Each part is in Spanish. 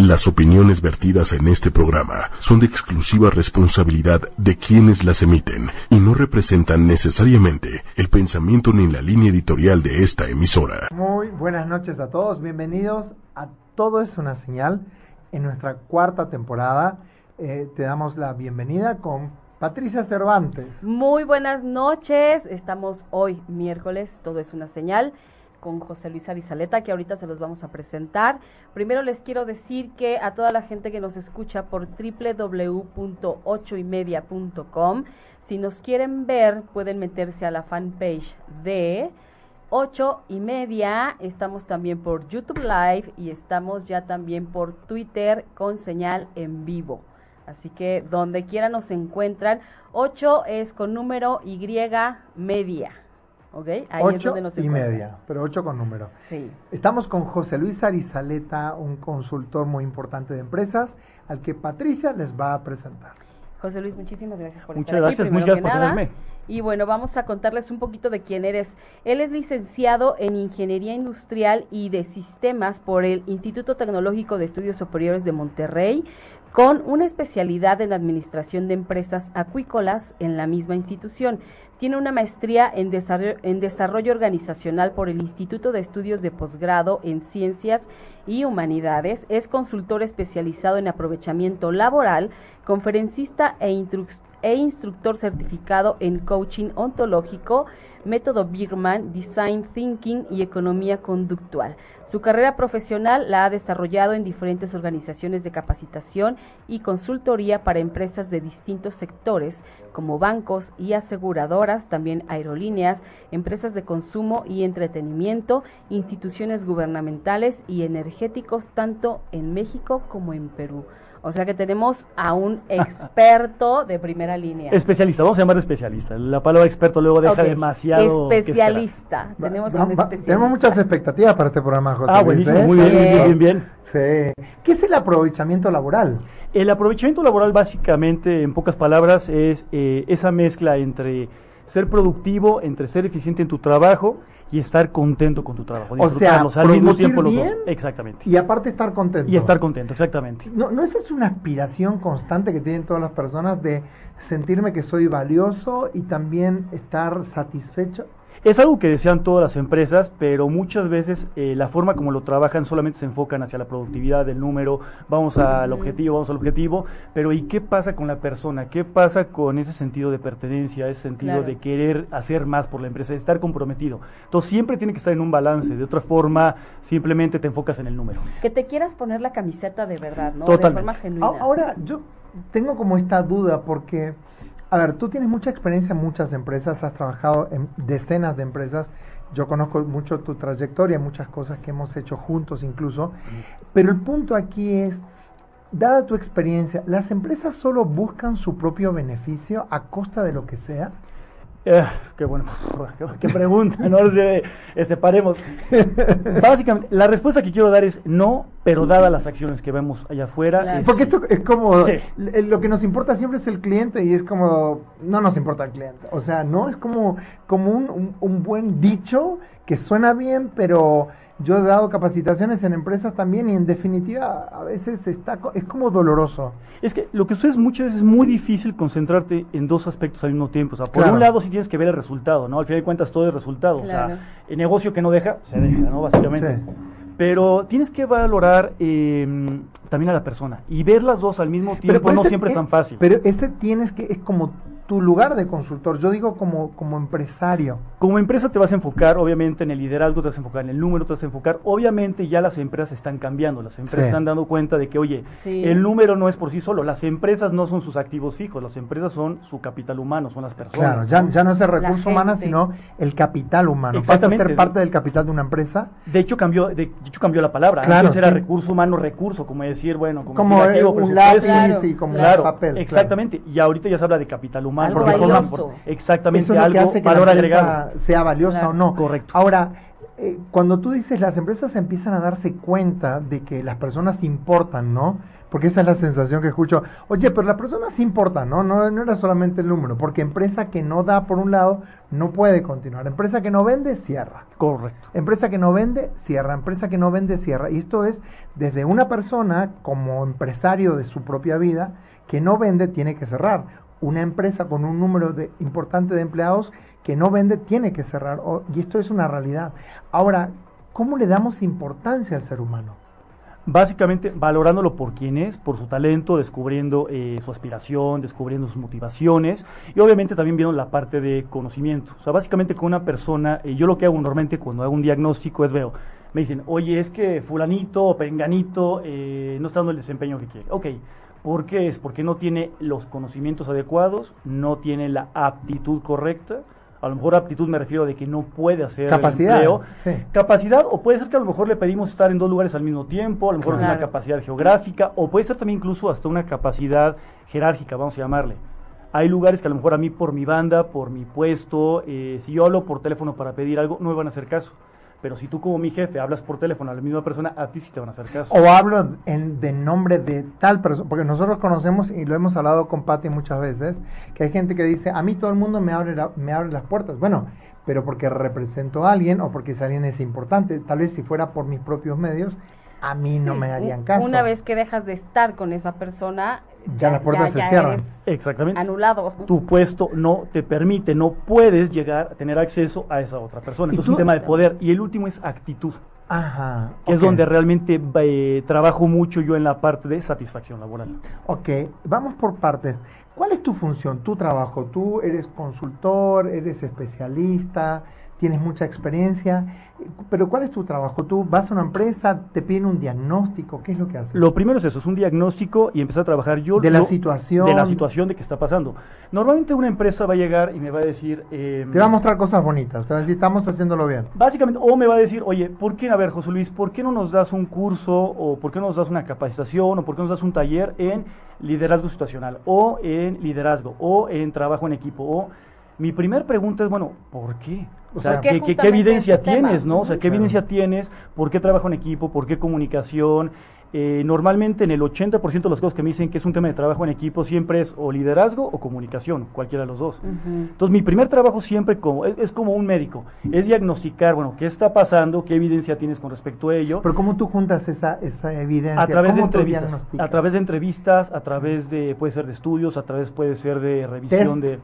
Las opiniones vertidas en este programa son de exclusiva responsabilidad de quienes las emiten y no representan necesariamente el pensamiento ni la línea editorial de esta emisora. Muy buenas noches a todos, bienvenidos a Todo es una señal en nuestra cuarta temporada. Eh, te damos la bienvenida con Patricia Cervantes. Muy buenas noches, estamos hoy miércoles, Todo es una señal con José Luis Arizaleta, que ahorita se los vamos a presentar. Primero les quiero decir que a toda la gente que nos escucha por www.ochoymedia.com, si nos quieren ver, pueden meterse a la fanpage de ocho y media. Estamos también por YouTube Live y estamos ya también por Twitter con señal en vivo. Así que donde quiera nos encuentran, 8 es con número Y media. ¿Ok? Ahí ocho y media, pero ocho con número. Sí. Estamos con José Luis Arizaleta, un consultor muy importante de empresas, al que Patricia les va a presentar. José Luis, muchísimas gracias por muchas estar gracias, Muchas gracias por tenerme. Y bueno, vamos a contarles un poquito de quién eres. Él es licenciado en Ingeniería Industrial y de Sistemas por el Instituto Tecnológico de Estudios Superiores de Monterrey, con una especialidad en Administración de Empresas Acuícolas en la misma institución. Tiene una maestría en desarrollo, organizacional por el Instituto de Estudios de Posgrado en Ciencias y Humanidades. Es consultor especializado en aprovechamiento laboral, conferencista e, e instructor certificado en coaching ontológico método Bigman, Design Thinking y Economía Conductual. Su carrera profesional la ha desarrollado en diferentes organizaciones de capacitación y consultoría para empresas de distintos sectores, como bancos y aseguradoras, también aerolíneas, empresas de consumo y entretenimiento, instituciones gubernamentales y energéticos, tanto en México como en Perú. O sea que tenemos a un experto de primera línea. Especialista, vamos a llamar especialista. La palabra experto luego deja demasiado. Especialista. tenemos un especialista. Tenemos muchas expectativas para este programa, José. Ah, buenísimo, ¿eh? muy bien, bien, bien, Sí. ¿Qué es el aprovechamiento laboral? El aprovechamiento laboral, básicamente, en pocas palabras, es eh, esa mezcla entre ser productivo, entre ser eficiente en tu trabajo y estar contento con tu trabajo. O sea, al mismo tiempo los dos. Exactamente. Y aparte estar contento. Y estar contento, exactamente. ¿No, ¿No esa es una aspiración constante que tienen todas las personas de sentirme que soy valioso y también estar satisfecho? Es algo que desean todas las empresas, pero muchas veces eh, la forma como lo trabajan solamente se enfocan hacia la productividad del número, vamos al objetivo, vamos al objetivo, pero ¿y qué pasa con la persona? ¿Qué pasa con ese sentido de pertenencia, ese sentido de querer hacer más por la empresa, de estar comprometido? Entonces siempre tiene que estar en un balance, de otra forma simplemente te enfocas en el número. Que te quieras poner la camiseta de verdad, ¿no? De forma genuina. Ahora, yo tengo como esta duda porque... A ver, tú tienes mucha experiencia en muchas empresas, has trabajado en decenas de empresas. Yo conozco mucho tu trayectoria, muchas cosas que hemos hecho juntos incluso. Pero el punto aquí es, dada tu experiencia, ¿las empresas solo buscan su propio beneficio a costa de lo que sea? Eh, qué bueno, qué, pregunta, no este, paremos. Básicamente, la respuesta que quiero dar es no, pero dada las acciones que vemos allá afuera. Porque esto es como, lo que nos importa siempre es el cliente y es como, no nos importa el cliente. O sea, no, es como, como un, un buen dicho que suena bien, pero yo he dado capacitaciones en empresas también y en definitiva a veces está, es como doloroso. Es que lo que sucede es muchas veces es muy difícil concentrarte en dos aspectos al mismo tiempo. O sea, por un lado sí tienes que ver el resultado, ¿no? Al final de cuentas todo es resultado. O sea, el negocio que no deja, se deja, ¿no? Básicamente. Pero tienes que valorar eh, también a la persona y ver las dos al mismo tiempo no siempre es tan fácil. Pero ese tienes que, es como tu lugar de consultor, yo digo como, como empresario. Como empresa te vas a enfocar, obviamente, en el liderazgo, te vas a enfocar en el número, te vas a enfocar. Obviamente ya las empresas están cambiando, las empresas están dando cuenta de que, oye, el número no es por sí solo, las empresas no son sus activos fijos, las empresas son su capital humano, son las personas. Claro, ya, no es el recurso humano, sino el capital humano. Pasa a ser parte del capital de una empresa. De hecho cambió, de, hecho cambió la palabra. Claro, Antes era recurso humano, recurso, como decir, bueno, como, como un lápiz y como papel. Exactamente, y ahorita ya se habla de capital humano. Algo exactamente, algo, valor agregado. Sea valiosa o no. Correcto. Ahora, eh, cuando tú dices las empresas empiezan a darse cuenta de que las personas importan, ¿no? Porque esa es la sensación que escucho. Oye, pero las personas importan, ¿no? ¿no? No era solamente el número, porque empresa que no da por un lado no puede continuar. Empresa que no vende, cierra. Correcto. Empresa que no vende, cierra. Empresa que no vende, cierra. Y esto es desde una persona como empresario de su propia vida que no vende, tiene que cerrar. Una empresa con un número de, importante de empleados que no vende tiene que cerrar. y esto es una realidad. Ahora, ¿cómo le damos importancia al ser humano? Básicamente valorándolo por quién es, por su talento, descubriendo eh, su aspiración, descubriendo sus motivaciones y obviamente también viendo la parte de conocimiento. O sea, básicamente con una persona, eh, yo lo que hago normalmente cuando hago un diagnóstico es veo, me dicen, oye, es que fulanito o penganito eh, no está dando el desempeño que quiere. Ok, ¿por qué es? Porque no tiene los conocimientos adecuados, no tiene la aptitud correcta a lo mejor aptitud me refiero de que no puede hacer capacidad, empleo. Capacidad, o puede ser que a lo mejor le pedimos estar en dos lugares al mismo tiempo, a lo mejor una capacidad geográfica, o puede ser también incluso hasta una capacidad jerárquica, vamos a llamarle. Hay lugares que a lo mejor a mí por mi banda, por mi puesto, eh, si yo hablo por teléfono para pedir algo, no me van a hacer caso. Pero si tú como mi jefe hablas por teléfono a la misma persona, a ti sí te van a hacer caso. O hablo en, de nombre de tal persona, porque nosotros conocemos y lo hemos hablado con Pati muchas veces, que hay gente que dice, a mí todo el mundo me abre, me abre las puertas. Bueno, pero porque represento a alguien o porque ese alguien es importante. Tal vez si fuera por mis propios medios, a mí no me harían caso. Una vez que dejas de estar con esa persona, ya, las puertas se cierran. Exactamente. Anulado. Tu puesto no te permite, no puedes llegar a tener acceso a esa otra persona. Entonces es un tema de poder. Y el último es actitud. Ajá. Que es donde realmente eh, trabajo mucho yo en la parte de satisfacción laboral. Ok, vamos por partes. ¿Cuál es tu función, tu trabajo? ¿Tú eres consultor, eres especialista? Tienes mucha experiencia, pero ¿cuál es tu trabajo? ¿Tú vas a una empresa, te piden un diagnóstico? ¿Qué es lo que haces? Lo primero es eso, es un diagnóstico y empezar a trabajar yo. De la situación. De la situación de que está pasando. Normalmente una empresa va a llegar y me va a decir... Eh, te va a mostrar cosas bonitas, te va a decir, estamos haciéndolo bien. Básicamente, o me va a decir, oye, ¿por qué, a ver, José Luis, ¿por qué no nos das un curso o por qué no nos das una capacitación o por qué no nos das un taller en liderazgo situacional o en liderazgo o en trabajo en equipo o... Mi primera pregunta es, bueno, ¿por qué? O sea, ¿qué, evidencia este tienes, no? O sea, ¿qué evidencia tienes? ¿Por qué trabajo en equipo? ¿Por qué comunicación? Eh, normalmente en el 80% de las cosas que me dicen que es un tema de trabajo en equipo siempre es o liderazgo o comunicación, cualquiera de los dos. Entonces mi primer trabajo siempre como, es, como un médico, es diagnosticar, bueno, qué está pasando, qué evidencia tienes con respecto a ello. Pero ¿cómo tú juntas esa, esa evidencia? A través de entrevistas, a través de entrevistas, a través de, puede ser de estudios, a través puede ser de revisión de...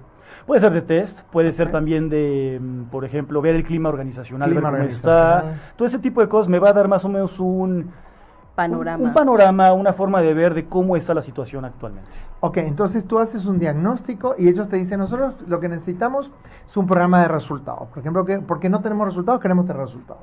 Puede ser de test, puede ser también de, mm, por ejemplo, ver el clima organizacional, ver cómo está. Todo ese tipo de cosas me va a dar más o menos un panorama. Un, panorama, una forma de ver de cómo está la situación actualmente. Ok, entonces tú haces un diagnóstico y ellos te dicen, nosotros lo que necesitamos es un programa de resultados. Por ejemplo, que, porque no tenemos resultados, queremos tener resultados.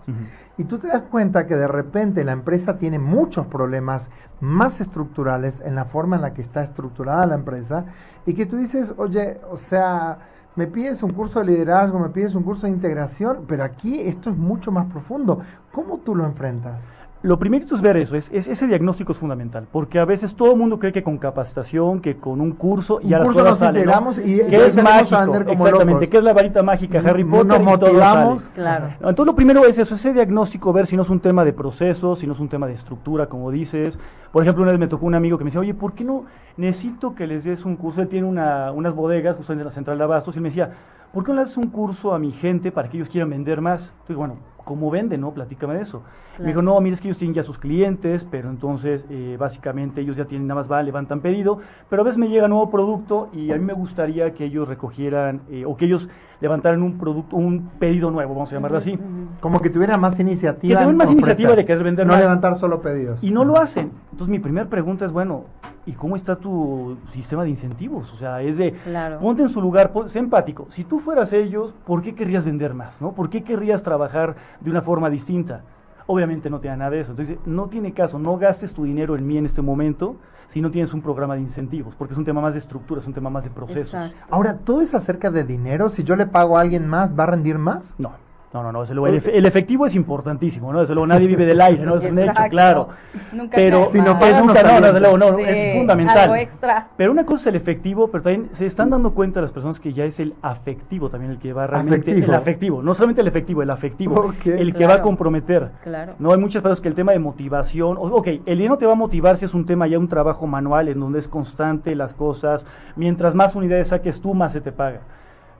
Y tú te das cuenta que de repente la empresa tiene muchos problemas más estructurales en la forma en la que está estructurada la empresa y que tú dices, oye, o sea, me pides un curso de liderazgo, me pides un curso de integración, pero aquí esto es mucho más profundo. ¿Cómo tú lo enfrentas? Lo primero es ver eso, es, ese diagnóstico es fundamental, porque a veces todo el mundo cree que con capacitación, que con un curso ya las cosas salen, y que es mágico, exactamente, que es la varita mágica Harry Potter nos motivamos, claro. Entonces lo primero es eso, ese diagnóstico, ver si no es un tema de proceso, si no es un tema de estructura, como dices. Por ejemplo, una vez me tocó un amigo que me decía, oye, ¿por qué no necesito que les des un curso? Él tiene una, unas bodegas justo en la central de abastos y me decía, ¿por qué no le das un curso a mi gente para que ellos quieran vender más? Entonces, bueno, ¿cómo venden? No, platícame de eso. Me dijo, no, mira, es que ellos tienen ya sus clientes, pero entonces eh, básicamente ellos ya tienen, nada más va, levantan pedido, pero a veces me llega nuevo producto y a mí me gustaría que ellos recogieran eh, o que ellos levantaran un producto, un pedido nuevo, vamos a llamarlo así. Como que tuvieran más iniciativa. Que tuvieran más iniciativa de querer vender no levantar solo pedidos. Y no lo hacen. Entonces mi primera pregunta es, bueno, ¿y cómo está tu sistema de incentivos? O sea, es de, ponte en su lugar, sé empático. Si tú fueras ellos, ¿por qué querrías vender más? ¿no? ¿Por qué querrías trabajar de una forma distinta? Obviamente no tiene nada de eso. Entonces, no tiene caso, no gastes tu dinero en mí en este momento si no tienes un programa de incentivos, porque es un tema más de estructura, es un tema más de procesos. Ahora, ¿todo es acerca de dinero? Si yo le pago a alguien más, ¿va a rendir más? No. No, no, no, desde luego, el, efe- el efectivo es importantísimo, ¿no? Desde luego nadie vive del aire, ¿no? Es un hecho, claro. Nunca Pero, Si no pagan, nunca, no desde luego, no, Sí, es fundamental. Algo extra. Pero una cosa es el efectivo, pero también se están dando cuenta las personas que ya es el afectivo también el que va realmente. Afectivo. El afectivo, no solamente el efectivo, el afectivo, Ok. el que Claro. va a comprometer. Claro. No hay muchas personas que el tema de motivación, ok, el dinero te va a motivar si es un tema ya un trabajo manual en donde es constante las cosas, mientras más unidades saques tú, más se te paga.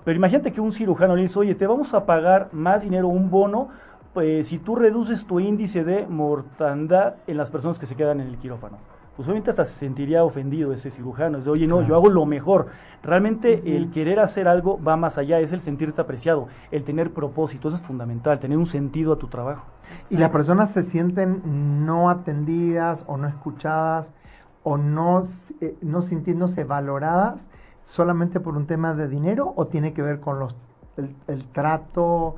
Pero imagínate que un cirujano le dice, oye, te vamos a pagar más dinero, un bono, pues si tú reduces tu índice de mortandad en las personas que se quedan en el quirófano. Pues obviamente hasta se sentiría ofendido ese cirujano. Es de, oye, no, yo hago lo mejor. Realmente el querer hacer algo va más allá, es el sentirte apreciado, el tener propósito, eso es fundamental, tener un sentido a tu trabajo. Y las personas se sienten no atendidas o no escuchadas o no, eh, no sintiéndose valoradas solamente por un tema de dinero o tiene que ver con los, el, el trato,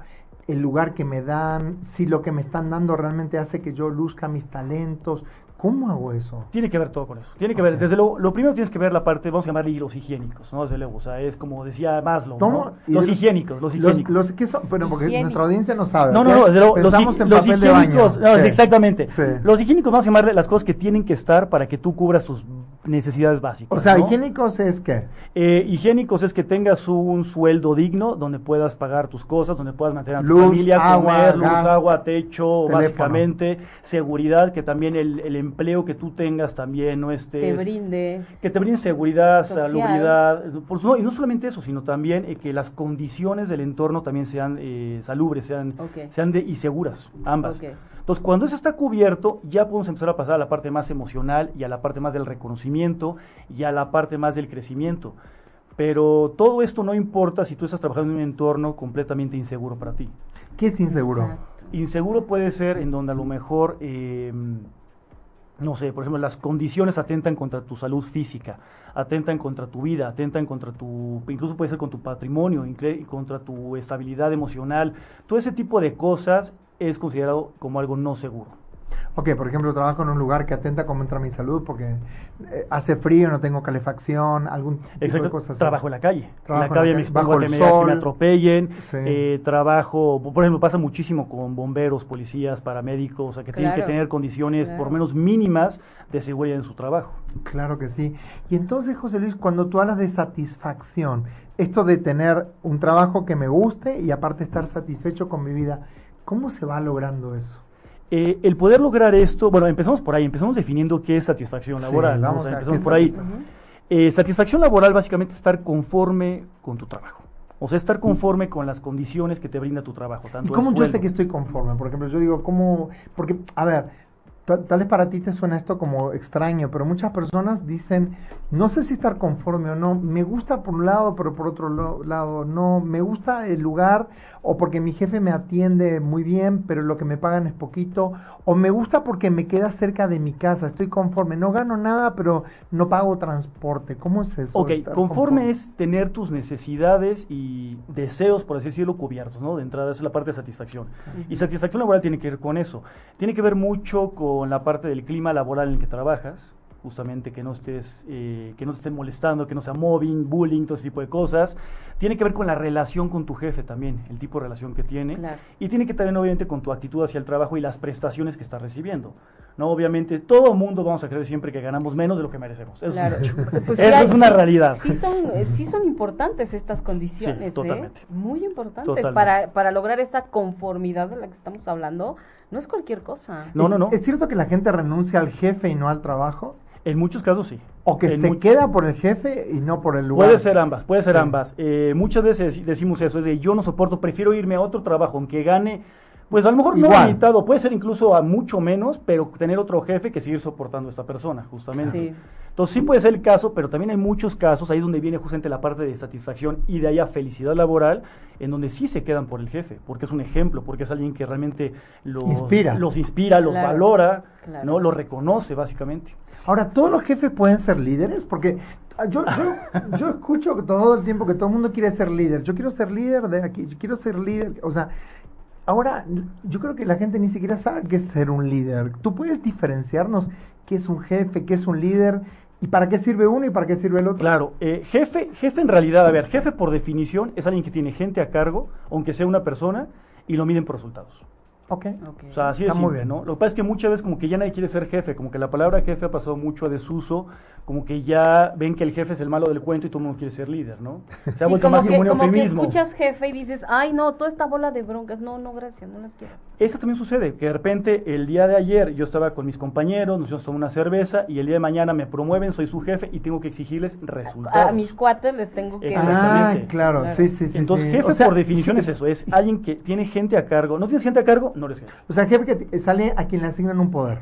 el lugar que me dan, si lo que me están dando realmente hace que yo luzca mis talentos. ¿Cómo hago eso? Tiene que ver todo con eso. Tiene que ver, desde luego, lo primero tienes que ver la parte, vamos a llamarle los higiénicos, ¿no? Desde luego, o sea, es como decía Maslow, ¿Cómo? ¿no? Los higiénicos, los higiénicos. los que son, bueno, porque Higiénicos. nuestra audiencia no sabe. No, no, no, desde luego, los, Pensamos en los papel de baño. higiénicos, no, Sí. exactamente. Sí. Los higiénicos vamos a llamarle las cosas que tienen que estar para que tú cubras tus necesidades básicas. O sea, ¿no? higiénicos es que Eh, higiénicos es que tengas un sueldo digno donde puedas pagar tus cosas, donde puedas mantener a tu Luz, familia, agua, comer, luz, gas, agua, techo, teléfono. básicamente, seguridad, que también el, el empleo que tú tengas también no estés Te brinde. que te brinden seguridad, Social. salubridad, por su- no, y no solamente eso, sino también eh, que las condiciones del entorno también sean eh, salubres, sean, sean de, y seguras, ambas. Ok. Entonces, cuando eso está cubierto, ya podemos empezar a pasar a la parte más emocional y a la parte más del reconocimiento y a la parte más del crecimiento. Pero todo esto no importa si tú estás trabajando en un entorno completamente inseguro para ti. ¿qué es inseguro? Exacto. Inseguro puede ser en donde a lo mejor, eh, no sé, por ejemplo, las condiciones atentan contra tu salud física, atentan contra tu vida, atentan contra tu, incluso puede ser con tu patrimonio, contra tu estabilidad emocional. Todo ese tipo de cosas es considerado como algo no seguro. Ok, por ejemplo, trabajo en un lugar que atenta contra mi salud porque eh, hace frío, no tengo calefacción, algún tipo de Exacto. cosas. Trabajo en la calle. Trabajo en la calle en la me calle, expongo bajo a que el me, que me atropellen. Sí. Eh, trabajo, por ejemplo, pasa muchísimo con bomberos, policías, paramédicos, o sea, que tienen que tener condiciones por Claro. menos mínimas de seguridad en su trabajo. Claro que sí. Y entonces, José Luis, cuando tú hablas de satisfacción, esto de tener un trabajo que me guste y aparte estar satisfecho con mi vida, ¿cómo se va logrando eso? Eh, el poder lograr esto, bueno, empezamos por ahí, empezamos definiendo qué es satisfacción Sí, laboral. ¿no? O vamos sea, a- empezamos ¿qué por ahí. satisfacción? Eh, satisfacción laboral básicamente es estar conforme con tu trabajo. O sea, estar conforme con las condiciones que te brinda tu trabajo. Tanto ¿Y cómo yo sé que estoy conforme? Por ejemplo, yo digo, ¿cómo? Porque, a ver, ta- tal vez para ti te suena esto como extraño, pero muchas personas dicen, no sé si estar conforme o no, me gusta por un lado, pero por otro lo- lado no, me gusta el lugar o porque mi jefe me atiende muy bien, pero lo que me pagan es poquito, o me gusta porque me queda cerca de mi casa, estoy conforme, no gano nada, pero no pago transporte. ¿Cómo es eso? Ok, conforme es tener tus necesidades y deseos, por así decirlo, cubiertos, ¿no? De entrada, es la parte de satisfacción. Y satisfacción laboral tiene que ver con eso. Tiene que ver mucho con la parte del clima laboral en el que trabajas, justamente que no estés, eh, que no te estén molestando, que no sea mobbing, bullying, todo ese tipo de cosas. Tiene que ver con la relación con tu jefe también, el tipo de relación que tiene. Claro. Y tiene que también, obviamente, con tu actitud hacia el trabajo y las prestaciones que estás recibiendo. No, obviamente, todo mundo vamos a creer siempre que ganamos menos de lo que merecemos. Eso Claro. es hecho. Pues Eso hay- es una realidad. Sí son, eh, sí son importantes estas condiciones, Sí, ¿eh? totalmente. Muy importantes Totalmente. para, para lograr esa conformidad de la que estamos hablando. No es cualquier cosa. No, ¿Es- no, no. ¿Es cierto que la gente renuncia al jefe y no al trabajo? En muchos casos sí. O que En se queda por el jefe y no por el lugar. Puede ser ambas, puede ser Sí. ambas. Eh, muchas veces decimos eso, es de yo no soporto, prefiero irme a otro trabajo, aunque gane, pues a lo mejor no Igual. a mitad, o puede ser incluso a mucho menos, pero tener otro jefe que seguir soportando a esta persona, justamente. Sí. Entonces sí puede ser el caso, pero también hay muchos casos, ahí donde viene justamente la parte de satisfacción y de ahí a felicidad laboral, en donde sí se quedan por el jefe, porque es un ejemplo, porque es alguien que realmente los Inspira. los, inspira, los Claro, valora, claro. ¿no? los reconoce básicamente. Ahora, ¿todos los jefes pueden ser líderes? Porque ah, yo, yo, yo escucho todo el tiempo que todo el mundo quiere ser líder. Yo quiero ser líder de aquí, yo quiero ser líder. O sea, ahora yo creo que la gente ni siquiera sabe qué es ser un líder. ¿Tú puedes diferenciarnos qué es un jefe, qué es un líder y para qué sirve uno y para qué sirve el otro? Claro, eh, jefe, jefe en realidad, a ver, jefe por definición es alguien que tiene gente a cargo, aunque sea una persona, y lo miden por resultados. Ok. Ok. O sea, así Está muy simple, bien. ¿no? Lo que pasa es que muchas veces como que ya nadie quiere ser jefe, como que la palabra jefe ha pasado mucho a desuso, como que ya ven que el jefe es el malo del cuento y todo el mundo quiere ser líder, ¿no? Se ha Sí, vuelto como más que, como un como que eufemismo. escuchas jefe y dices, ay no, toda esta bola de broncas, no, no, gracias, no las quiero. Eso también sucede, que de repente el día de ayer yo estaba con mis compañeros, nos íbamos a tomar una cerveza y el día de mañana me promueven, soy su jefe y tengo que exigirles resultados. A mis cuates les tengo que... Exacto. Ah, Exactamente. claro, Claro. sí, sí, sí. Entonces, sí. jefe O sea, por definición es eso, es alguien que tiene gente a cargo. ¿No tienes gente a cargo? No eres jefe. O sea, jefe que sale a quien le asignan un poder.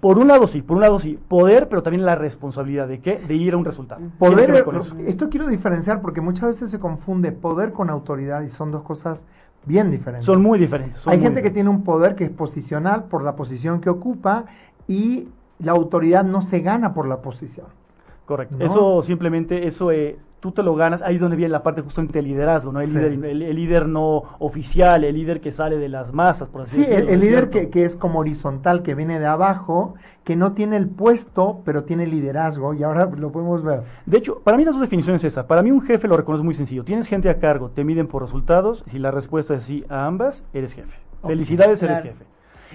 Por un lado sí, por un lado sí, poder, pero también la responsabilidad de qué? De ir a un resultado. Poder, ver con eso. esto quiero diferenciar porque muchas veces se confunde poder con autoridad y son dos cosas bien diferentes. Son muy diferentes. son Hay muy gente que tiene un poder que es posicional por la posición que ocupa y la autoridad no se gana por la posición. Correcto. ¿no? Eso simplemente, eso eh, tú te lo ganas, ahí es donde viene la parte justamente del liderazgo, ¿no? El, Sí. líder, el, el líder no oficial, el líder que sale de las masas, por así Sí, el, decirlo. el ¿no es líder que, que es como horizontal, que viene de abajo, que no tiene el puesto, pero tiene liderazgo, y ahora lo podemos ver. De hecho, para mí las dos definiciones es esa. Para mí un jefe lo reconozco muy sencillo. Tienes gente a cargo, te miden por resultados. Si la respuesta es sí a ambas, eres jefe. Felicidades, eres jefe.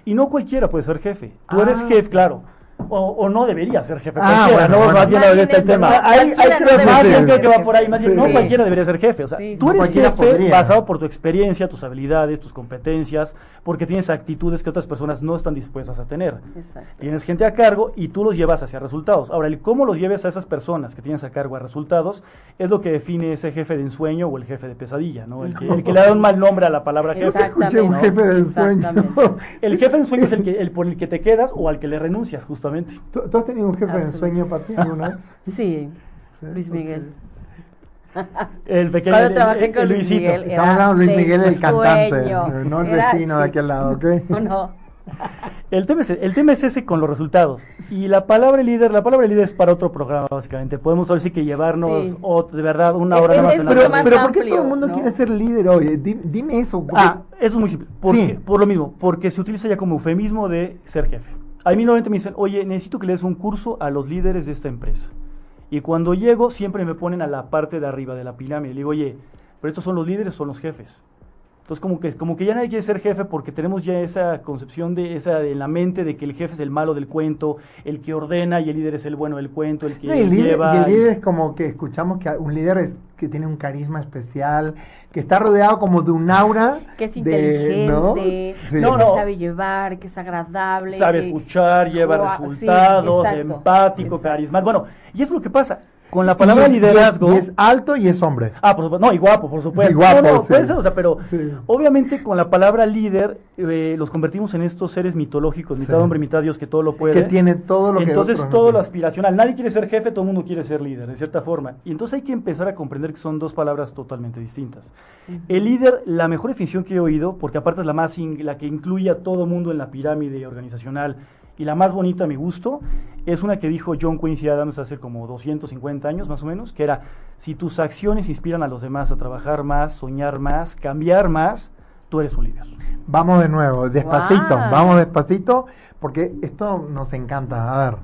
Y no cualquiera puede ser jefe. Tú eres Ah, jefe, claro. O, o no debería ser jefe. Ah, cualquiera, bueno, no, bueno. más bien el tema. no, Hay- hay creo Más bien creo que va por ahí, más bien, no Sí. cualquiera debería ser jefe. O sea, Sí, tú eres jefe podría. basado por tu experiencia, tus habilidades, tus competencias, porque tienes actitudes que otras personas no están dispuestas a tener. Exacto. Tienes gente a cargo y tú los llevas hacia resultados. Ahora, el cómo los lleves a esas personas que tienes a cargo a resultados es lo que define ese jefe de ensueño o el jefe de pesadilla, ¿no? El que, el que le da un mal nombre a la palabra jefe. Exactamente. Escuché un ¿no? jefe del sueño. Exactamente. El jefe de ensueño es el, que, el por el que te quedas o al que le renuncias, justamente. ¿Tú, tú has tenido un jefe de sueño para ti alguna vez? Sí, Sí, Luis. Miguel. El pequeño Cuando el- trabajé con Luis Luisito. Miguel, Estamos hablando de Luis Miguel, el cantante, sueño. eh, no el Era- vecino de sí. aquel lado, ¿ok? No, no. El tema, es, el tema es ese con los resultados. Y la palabra líder, la palabra líder es para otro programa, básicamente. Podemos ahora sí que llevarnos Sí. o- de verdad una hora es- más es Pero, más pero. ¿por qué todo el mundo ¿no? quiere ser líder hoy? Di- Dime eso. porque- Ah, eso es muy simple. Porque, Sí. Por lo mismo, porque se utiliza ya como eufemismo de ser jefe. A mí normalmente me dicen, oye, necesito que le des un curso a los líderes de esta empresa. Y cuando llego, siempre me ponen a la parte de arriba de la pirámide. Le digo, oye, pero estos son los líderes, son los jefes. Entonces, como que, como que ya nadie quiere ser jefe porque tenemos ya esa concepción de esa en la mente de que el jefe es el malo del cuento, el que ordena y el líder es el bueno del cuento, el que No, y el líder, lleva. y el líder es como que escuchamos que un líder es que tiene un carisma especial, que está rodeado como de un aura. Que es de- inteligente, ¿no? que Sí. No, no. sabe llevar, que es agradable. sabe que- escuchar, lleva sí, resultados, exacto, empático, exacto. carismático. Bueno, y eso es lo que pasa. Con la palabra Y es- y es- liderazgo. Y es, alto y es hombre. Ah, por supuesto. No, y guapo, por supuesto. Y guapo, no, no, sí. puede ser, o sea, pero Sí. obviamente con la palabra líder eh, los convertimos en estos seres mitológicos, mitad Sí. hombre, mitad Dios, que todo lo puede. Que tiene todo lo que Entonces otros no todo lo aspiracional. Nadie quiere ser jefe, todo el mundo quiere ser líder, de cierta forma. Y entonces hay que empezar a comprender que son dos palabras totalmente distintas. El líder, la mejor definición que he oído, porque aparte es la más in- la que incluye a todo mundo en la pirámide organizacional y la más bonita a mi gusto, es una que dijo John Quincy Adams hace como 250 años más o menos, que era, si tus acciones inspiran a los demás a trabajar más, soñar más, cambiar más, tú eres un líder. Vamos de nuevo, despacito, vamos despacito, porque esto nos encanta. A ver,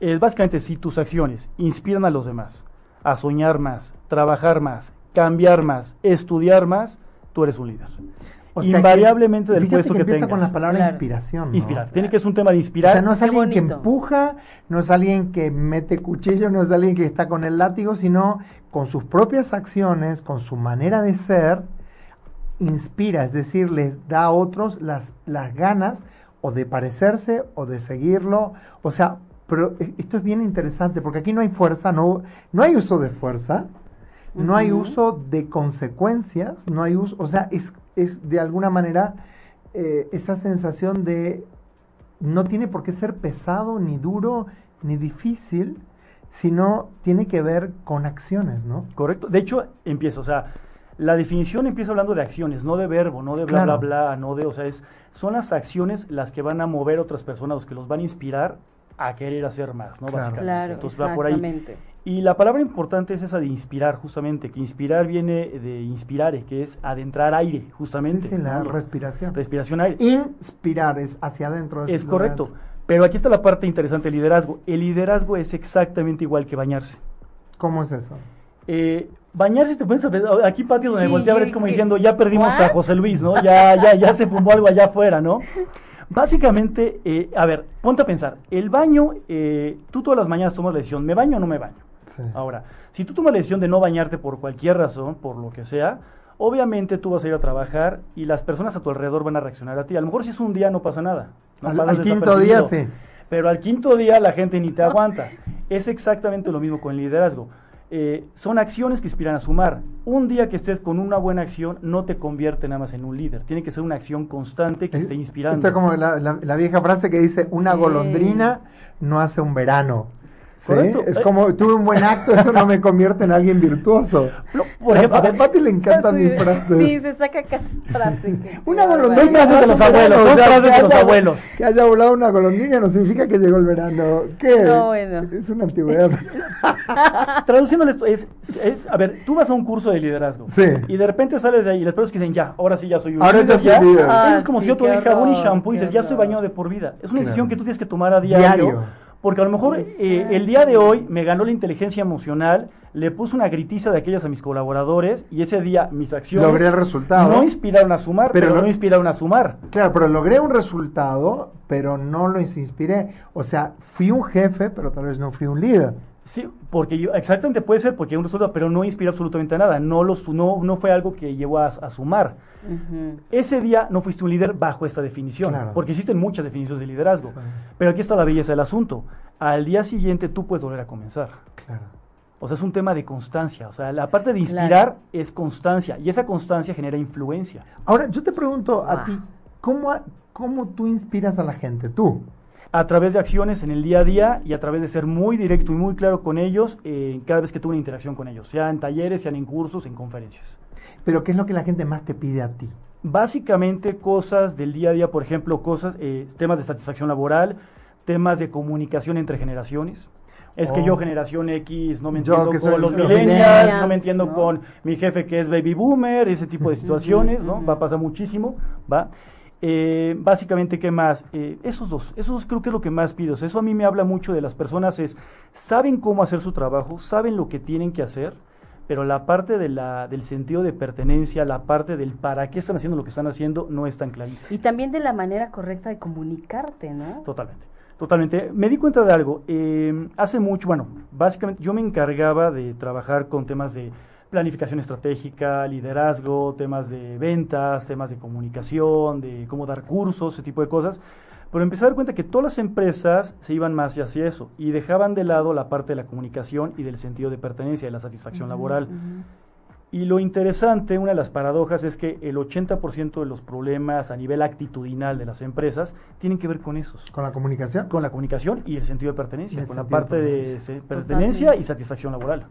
Es básicamente si tus acciones inspiran a los demás a soñar más, trabajar más, cambiar más, estudiar más, tú eres un líder. O sea que- Invariablemente del puesto que, empieza tengas. con la palabra Claro. inspiración. ¿no? Inspirar. Tiene que ser un tema de O inspirar. sea, no es Qué alguien que empuja, no es alguien que mete cuchillo, no es alguien que está con el látigo, sino con sus propias acciones, con su manera de ser, inspira, es decir, les da a otros las, las ganas o de parecerse o de seguirlo. O sea, pero e- esto es bien interesante porque aquí no hay fuerza, no, no hay uso de fuerza, no hay uso de consecuencias, no hay uso, o sea, es, es de alguna manera eh, esa sensación de no tiene por qué ser pesado, ni duro, ni difícil, sino tiene que ver con acciones, ¿no? Correcto. De hecho, empieza, o sea, la definición empieza hablando de acciones, no de verbo, no de bla, Claro. bla, bla, no de, o sea, es, son las acciones las que van a mover a otras personas, los que los van a inspirar a querer hacer más, ¿no? Claro. Básicamente. Claro, Entonces va por ahí. Y la palabra importante es esa de inspirar, justamente, que inspirar viene de inspirare, que es adentrar aire, justamente. Sí, sí, la ¿no? respiración. Respiración aire. Inspirar es hacia adentro. Es correcto. adentro. Pero aquí está la parte interesante del liderazgo. El liderazgo es exactamente igual que bañarse. ¿Cómo es eso? Eh, Bañarse te puedes aquí patio donde Sí, voltea a ver es como diciendo ya perdimos a. José Luis, ¿no? Ya, ya, ya se fumó algo allá afuera, ¿no? Básicamente, eh, a ver, ponte a pensar, el baño, eh, tú todas las mañanas tomas la decisión, ¿me baño o no me baño? Sí. Ahora, si tú tomas la decisión de no bañarte por cualquier razón, por lo que sea, obviamente tú vas a ir a trabajar y las personas a tu alrededor van a reaccionar a ti. A lo mejor si es un día no pasa nada. no Al- quinto día, sí. Pero al quinto día la gente ni te aguanta. Es exactamente lo mismo con el liderazgo. Eh, son acciones que inspiran a sumar. Un día que estés con una buena acción no te convierte nada más en un líder. Tiene que ser una acción constante que esté inspirando. Esto es como la, la- la vieja frase que dice, una golondrina no hace un verano. Es como, tuve un buen acto, eso no me convierte en alguien virtuoso. No, por ejemplo, a Pati le encantan mis frases. Sí, se saca cada frase. Una golondrina de los abuelos, frases que de los haya- abuelos. Que haya volado una golondrina no significa que llegó el verano. ¿Qué? No, bueno. Es una antigüedad. Traduciéndole esto, es, es- a ver, tú vas a un curso de liderazgo Sí. y de repente sales de ahí y las personas que dicen, ya, ahora sí ya soy un Ahora ya soy líder. Ah, es como sí, si yo te jabón y shampoo y dices, ya estoy bañado de por vida. Es una decisión que tú tienes que tomar a diario. Porque a lo mejor eh, el día de hoy me ganó la inteligencia emocional, le puse una gritiza de aquellas a mis colaboradores y ese día mis acciones Logré el resultado. no inspiraron a sumar, Pero pero, no- no inspiraron a sumar. Claro, pero logré un resultado, pero no lo inspiré. O sea, fui un jefe, pero tal vez no fui un líder. Sí, porque yo, exactamente puede ser porque un resultado, pero no inspira absolutamente nada. No, lo, su- no, no fue algo que llevó a, a sumar. Ese día no fuiste un líder bajo esta definición, Claro. porque existen muchas definiciones de liderazgo. Sí. Pero aquí está la belleza del asunto. Al día siguiente tú puedes volver a comenzar. Claro. O sea, es un tema de constancia. O sea, la parte de inspirar Claro. es constancia y esa constancia genera influencia. Ahora, yo te pregunto a Ah. ti, ¿cómo, a- ¿cómo tú inspiras a la gente? Tú. A través de acciones en el día a día y a través de ser muy directo y muy claro con ellos eh, cada vez que tuve una interacción con ellos, sea en talleres, sean en cursos, en conferencias. Pero ¿qué es lo que la gente más te pide a ti? Básicamente cosas del día a día, por ejemplo, cosas, eh, temas de satisfacción laboral, temas de comunicación entre generaciones. Es que Oh. yo generación X no me entiendo con los millennials, millennials, no me entiendo ¿no? con mi jefe que es baby boomer, ese tipo de situaciones, ¿no? Va a pasar muchísimo, ¿va? Eh, básicamente, ¿qué más? Eh, esos dos, esos dos creo que es lo que más pido. Eso a mí me habla mucho de las personas, es, saben cómo hacer su trabajo, saben lo que tienen que hacer, pero la parte de la, del sentido de pertenencia, la parte del para qué están haciendo lo que están haciendo, no es tan clarita. Y también de la manera correcta de comunicarte, ¿no? Totalmente. Totalmente. Me di cuenta de algo. eh, hace mucho, bueno, básicamente yo me encargaba de trabajar con temas de planificación estratégica, liderazgo, temas de ventas, temas de comunicación, de cómo dar cursos, ese tipo de cosas. Pero empecé a dar cuenta que todas las empresas se iban más hacia eso y dejaban de lado la parte de la comunicación y del sentido de pertenencia, de la satisfacción laboral. Y lo interesante, una de las paradojas, es que el 80% de los problemas a nivel actitudinal de las empresas tienen que ver con esos ¿Con la comunicación? con la comunicación y el sentido de pertenencia, con la de parte de pertenencia. se- pertenencia Totalmente. y satisfacción laboral.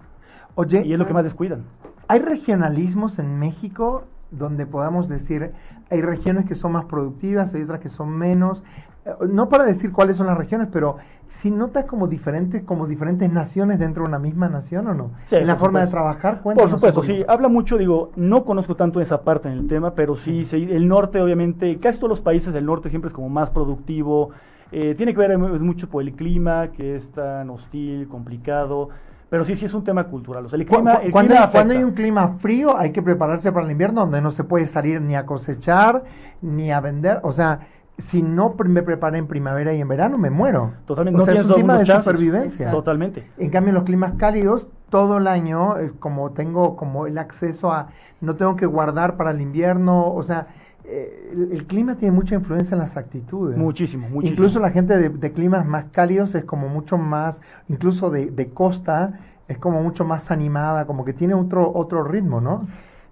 Oye, Y es lo que más descuidan. ¿hay regionalismos en México donde podamos decir, hay regiones que son más productivas, hay otras que son menos? Eh, No para decir cuáles son las regiones, pero si notas como diferentes, como diferentes naciones dentro de una misma nación o no? Sí, en la forma de trabajar, Por supuesto, sí. Habla mucho, digo, no conozco tanto esa parte en el tema, pero sí, sí, el norte obviamente, casi todos los países del norte siempre es como más productivo. eh, tiene que ver eh, mucho por el clima, que es tan hostil, complicado. Pero sí, sí es un tema cultural. O sea, el clima, el cuando, clima hay, cuando hay afecta. un clima frío, hay que prepararse para el invierno, donde no se puede salir ni a cosechar, ni a vender. O sea, si no me preparé en primavera y en verano, me muero. Totalmente, O no sea, es tienes un tema de chances. supervivencia. Totalmente. En cambio, en los climas cálidos, todo el año, eh, como tengo como el acceso a, no tengo que guardar para el invierno, o sea, eh, el, el clima tiene mucha influencia en las actitudes. Muchísimo, muchísimo. Incluso la gente de, de climas más cálidos es como mucho más, incluso de, de costa, es como mucho más animada, como que tiene otro, otro ritmo, ¿no?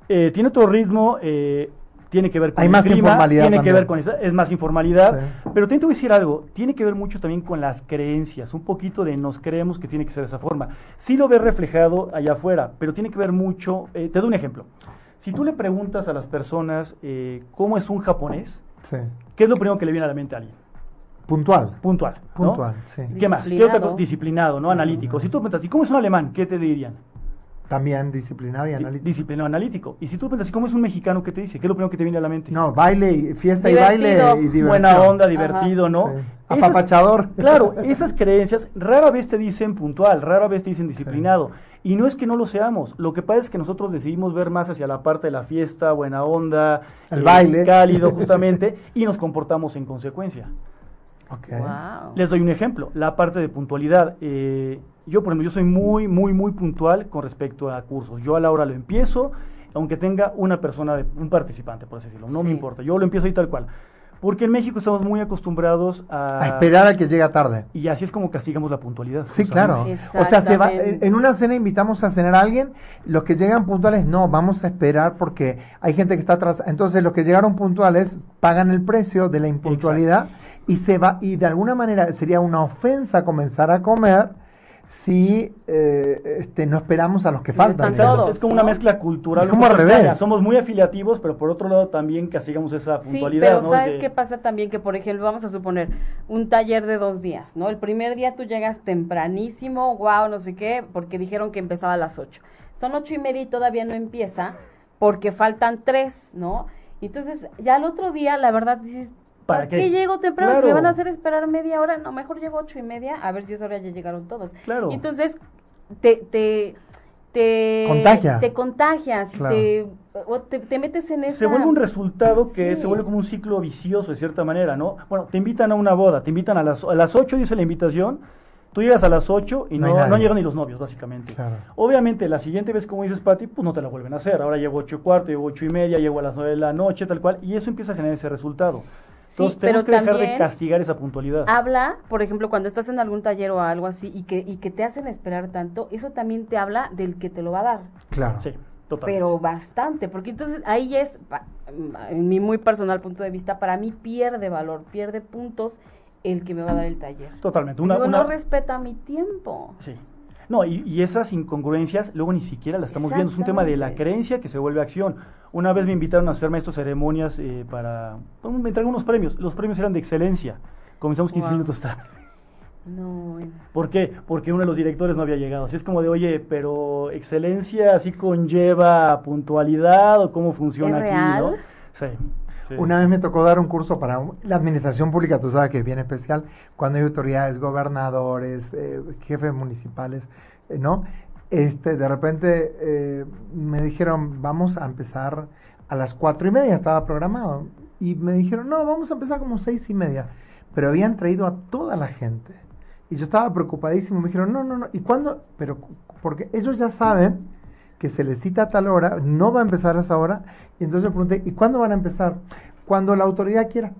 Eh, tiene otro ritmo, eh, tiene que ver con Hay el más clima, informalidad tiene que ver con esa- es más informalidad, Sí. pero te voy a decir algo, tiene que ver mucho también con las creencias, un poquito de nos creemos que tiene que ser de esa forma. Sí lo ves reflejado allá afuera, pero tiene que ver mucho, eh, te doy un ejemplo. Si tú le preguntas a las personas eh, cómo es un japonés, Sí. ¿qué es lo primero que le viene a la mente a alguien? Puntual. Puntual. ¿no? Puntual, sí. ¿Qué más? ¿Qué otra Disciplinado. cosa? Disciplinado, ¿no? Analítico. Si tú preguntas, ¿y cómo es un alemán? ¿Qué te dirían? También disciplinado y analítico. Disciplinado analítico. Y si tú piensas, ¿cómo es un mexicano que te dice? ¿Qué es lo primero que te viene a la mente? No, baile, y fiesta y baile y diversión. Buena onda, divertido, ¿no? Sí. Esas- Apapachador. Claro, esas creencias rara vez te dicen puntual, rara vez te dicen disciplinado. Y no es que no lo seamos, lo que pasa es que nosotros decidimos ver más hacia la parte de la fiesta, buena onda, El baile. cálido justamente, y nos comportamos en consecuencia. Ok. Wow. Les doy un ejemplo, la parte de puntualidad. Eh, yo, por ejemplo, yo soy muy, muy, muy puntual con respecto a cursos. Yo a la hora lo empiezo, aunque tenga una persona, de, un participante, por así decirlo. No Sí. me importa, yo lo empiezo ahí tal cual. Porque en México estamos muy acostumbrados a... A esperar a que llegue tarde. Y así es como castigamos la puntualidad. Sí, claro. O sea, se va, en una cena invitamos a cenar a alguien, los que llegan puntuales, no, vamos a esperar porque hay gente que está atrás. Entonces, los que llegaron puntuales pagan el precio de la impuntualidad y se va, y de alguna manera sería una ofensa comenzar a comer si eh, este, no esperamos a los que faltan. están digamos. todos. Es como una ¿no? mezcla cultural. Es como al revés. Somos muy afiliativos, pero por otro lado también castigamos esa Sí, puntualidad. pero ¿no? ¿sabes De- qué pasa también? Que, por ejemplo, vamos a suponer un taller de dos días, ¿no? El primer día tú llegas tempranísimo, wow, no sé qué, porque dijeron que empezaba a las ocho. Son ocho y media y todavía no empieza porque faltan tres, ¿no? Entonces, ya el otro día, la verdad, dices, ¿Para ¿para, qué? qué? llego temprano? Si Claro. me van a hacer esperar media hora, no, mejor llego ocho y media, a ver si esa hora ya llegaron todos. Claro. Y entonces, te... te te Contagia. te contagias y Claro. te, o te, te metes en esa se vuelve un resultado que Sí. se vuelve como un ciclo vicioso de cierta manera, ¿no? Bueno, te invitan a una boda, te invitan a las, a las 8, dice la invitación, tú llegas a las 8 y No no, no, llegan ni los novios, básicamente. Claro. Obviamente, la siguiente vez, como dices, Pati, pues no te la vuelven a hacer. Ahora llego 8 y cuarto, llego 8 y media, llego a las 9 de la noche, tal cual, y eso empieza a generar ese resultado. Sí, Entonces, tenemos pero que dejar de castigar esa puntualidad. habla, por ejemplo, cuando estás en algún taller o algo así y que, y que te hacen esperar tanto, eso también te habla del que te lo va a dar, Claro. Sí, totalmente. pero bastante, porque entonces ahí es, en mi muy personal punto de vista, para mí pierde valor, pierde puntos el que me va a dar el taller. Totalmente. Una, Digo, una- no respeta mi tiempo. Sí. No, y, y esas incongruencias luego ni siquiera las estamos viendo. Es un tema de la creencia que se vuelve acción. Una vez me invitaron a hacer maestros ceremonias eh, para... bueno, me entregaron unos premios. Los premios eran de excelencia. Comenzamos 15 Wow. minutos tarde. No, bueno. ¿Por qué? Porque uno de los directores no había llegado. Así es como de, oye, pero excelencia así conlleva puntualidad o cómo funciona ¿Es aquí, real? ¿no? Sí. sí. Una vez me tocó dar un curso para la administración pública, tú sabes que es bien especial, cuando hay autoridades, gobernadores, eh, jefes municipales, eh, ¿no? Este, de repente eh, me dijeron, vamos a empezar a las cuatro y media, estaba programado. Y me dijeron, no, vamos a empezar como seis y media. Pero habían traído a toda la gente. Y yo estaba preocupadísimo. Me dijeron, no, no, no. ¿Y cuándo? Pero, porque ellos ya saben que se les cita a tal hora, no va a empezar a esa hora. Y entonces me pregunté, ¿y cuándo van a empezar? Cuando la autoridad quiera,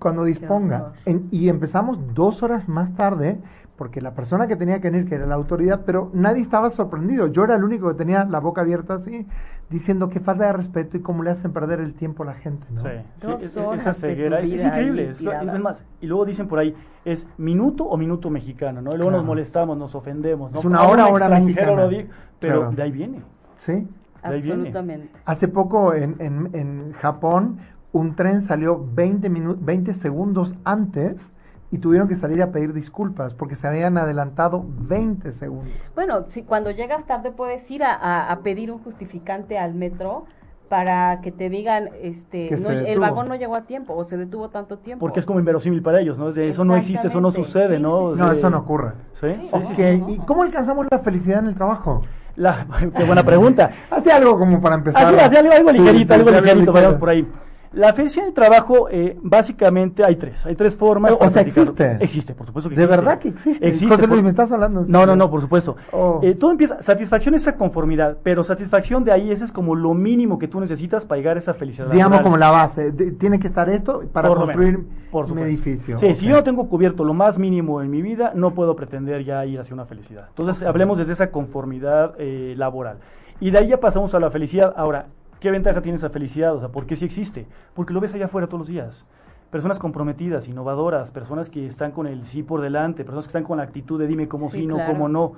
cuando disponga. En- y empezamos dos horas más tarde, porque la persona que tenía que venir, que era la autoridad, pero nadie estaba sorprendido. Yo era el único que tenía la boca abierta así, diciendo que falta de respeto y cómo le hacen perder el tiempo a la gente. ¿no? Sí, sí, es- esa ceguera es, increíble. es- más, y luego dicen por ahí, es minuto o minuto mexicano, ¿no? Y luego Claro. nos molestamos, nos ofendemos, ¿no? Es una hora, hora mexicana. lo di- pero Claro. de ahí viene. ¿Sí? Viene. Absolutamente. Hace poco en, en, en Japón un tren salió 20, minu- 20 segundos antes y tuvieron que salir a pedir disculpas porque se habían adelantado 20 segundos. Bueno, si cuando llegas tarde puedes ir a, a- a pedir un justificante al metro para que te digan, este, no, el vagón no llegó a tiempo o se detuvo tanto tiempo. Porque es como inverosímil para ellos, ¿no? Es de, eso no existe, eso no sucede, Sí, ¿no? sí, sí. No, eso no ocurre. ¿Sí? Sí, Sí, Ok, sí, sí. ¿y cómo alcanzamos la felicidad en el trabajo? La- qué buena pregunta. Hace algo como para empezar. Así, algo, ligerito, sí, algo sí, ligerito, vayamos por ahí. La felicidad del trabajo, eh, básicamente hay tres. Hay tres formas. O sea, existe. Existe, por supuesto que ¿De existe. verdad que existe? Existe. José Luis, ¿me estás hablando? No, no, no, por supuesto. Oh. Eh, todo empieza, satisfacción es esa conformidad, pero satisfacción de ahí, ese es como lo mínimo que tú necesitas para llegar a esa felicidad. Digamos laboral. como la base. de- tiene que estar esto para Por construir por un edificio. Sí, si yo no tengo cubierto lo más mínimo en mi vida, no puedo pretender ya ir hacia una felicidad. Entonces, hablemos desde esa conformidad eh, laboral. Y de ahí ya pasamos a la felicidad. Ahora, ¿qué ventaja tiene esa felicidad? O sea, ¿por qué sí existe? Porque lo ves allá afuera todos los días. Personas comprometidas, innovadoras, personas que están con el sí por delante, personas que están con la actitud de dime cómo sí, Sí, no, claro. cómo no.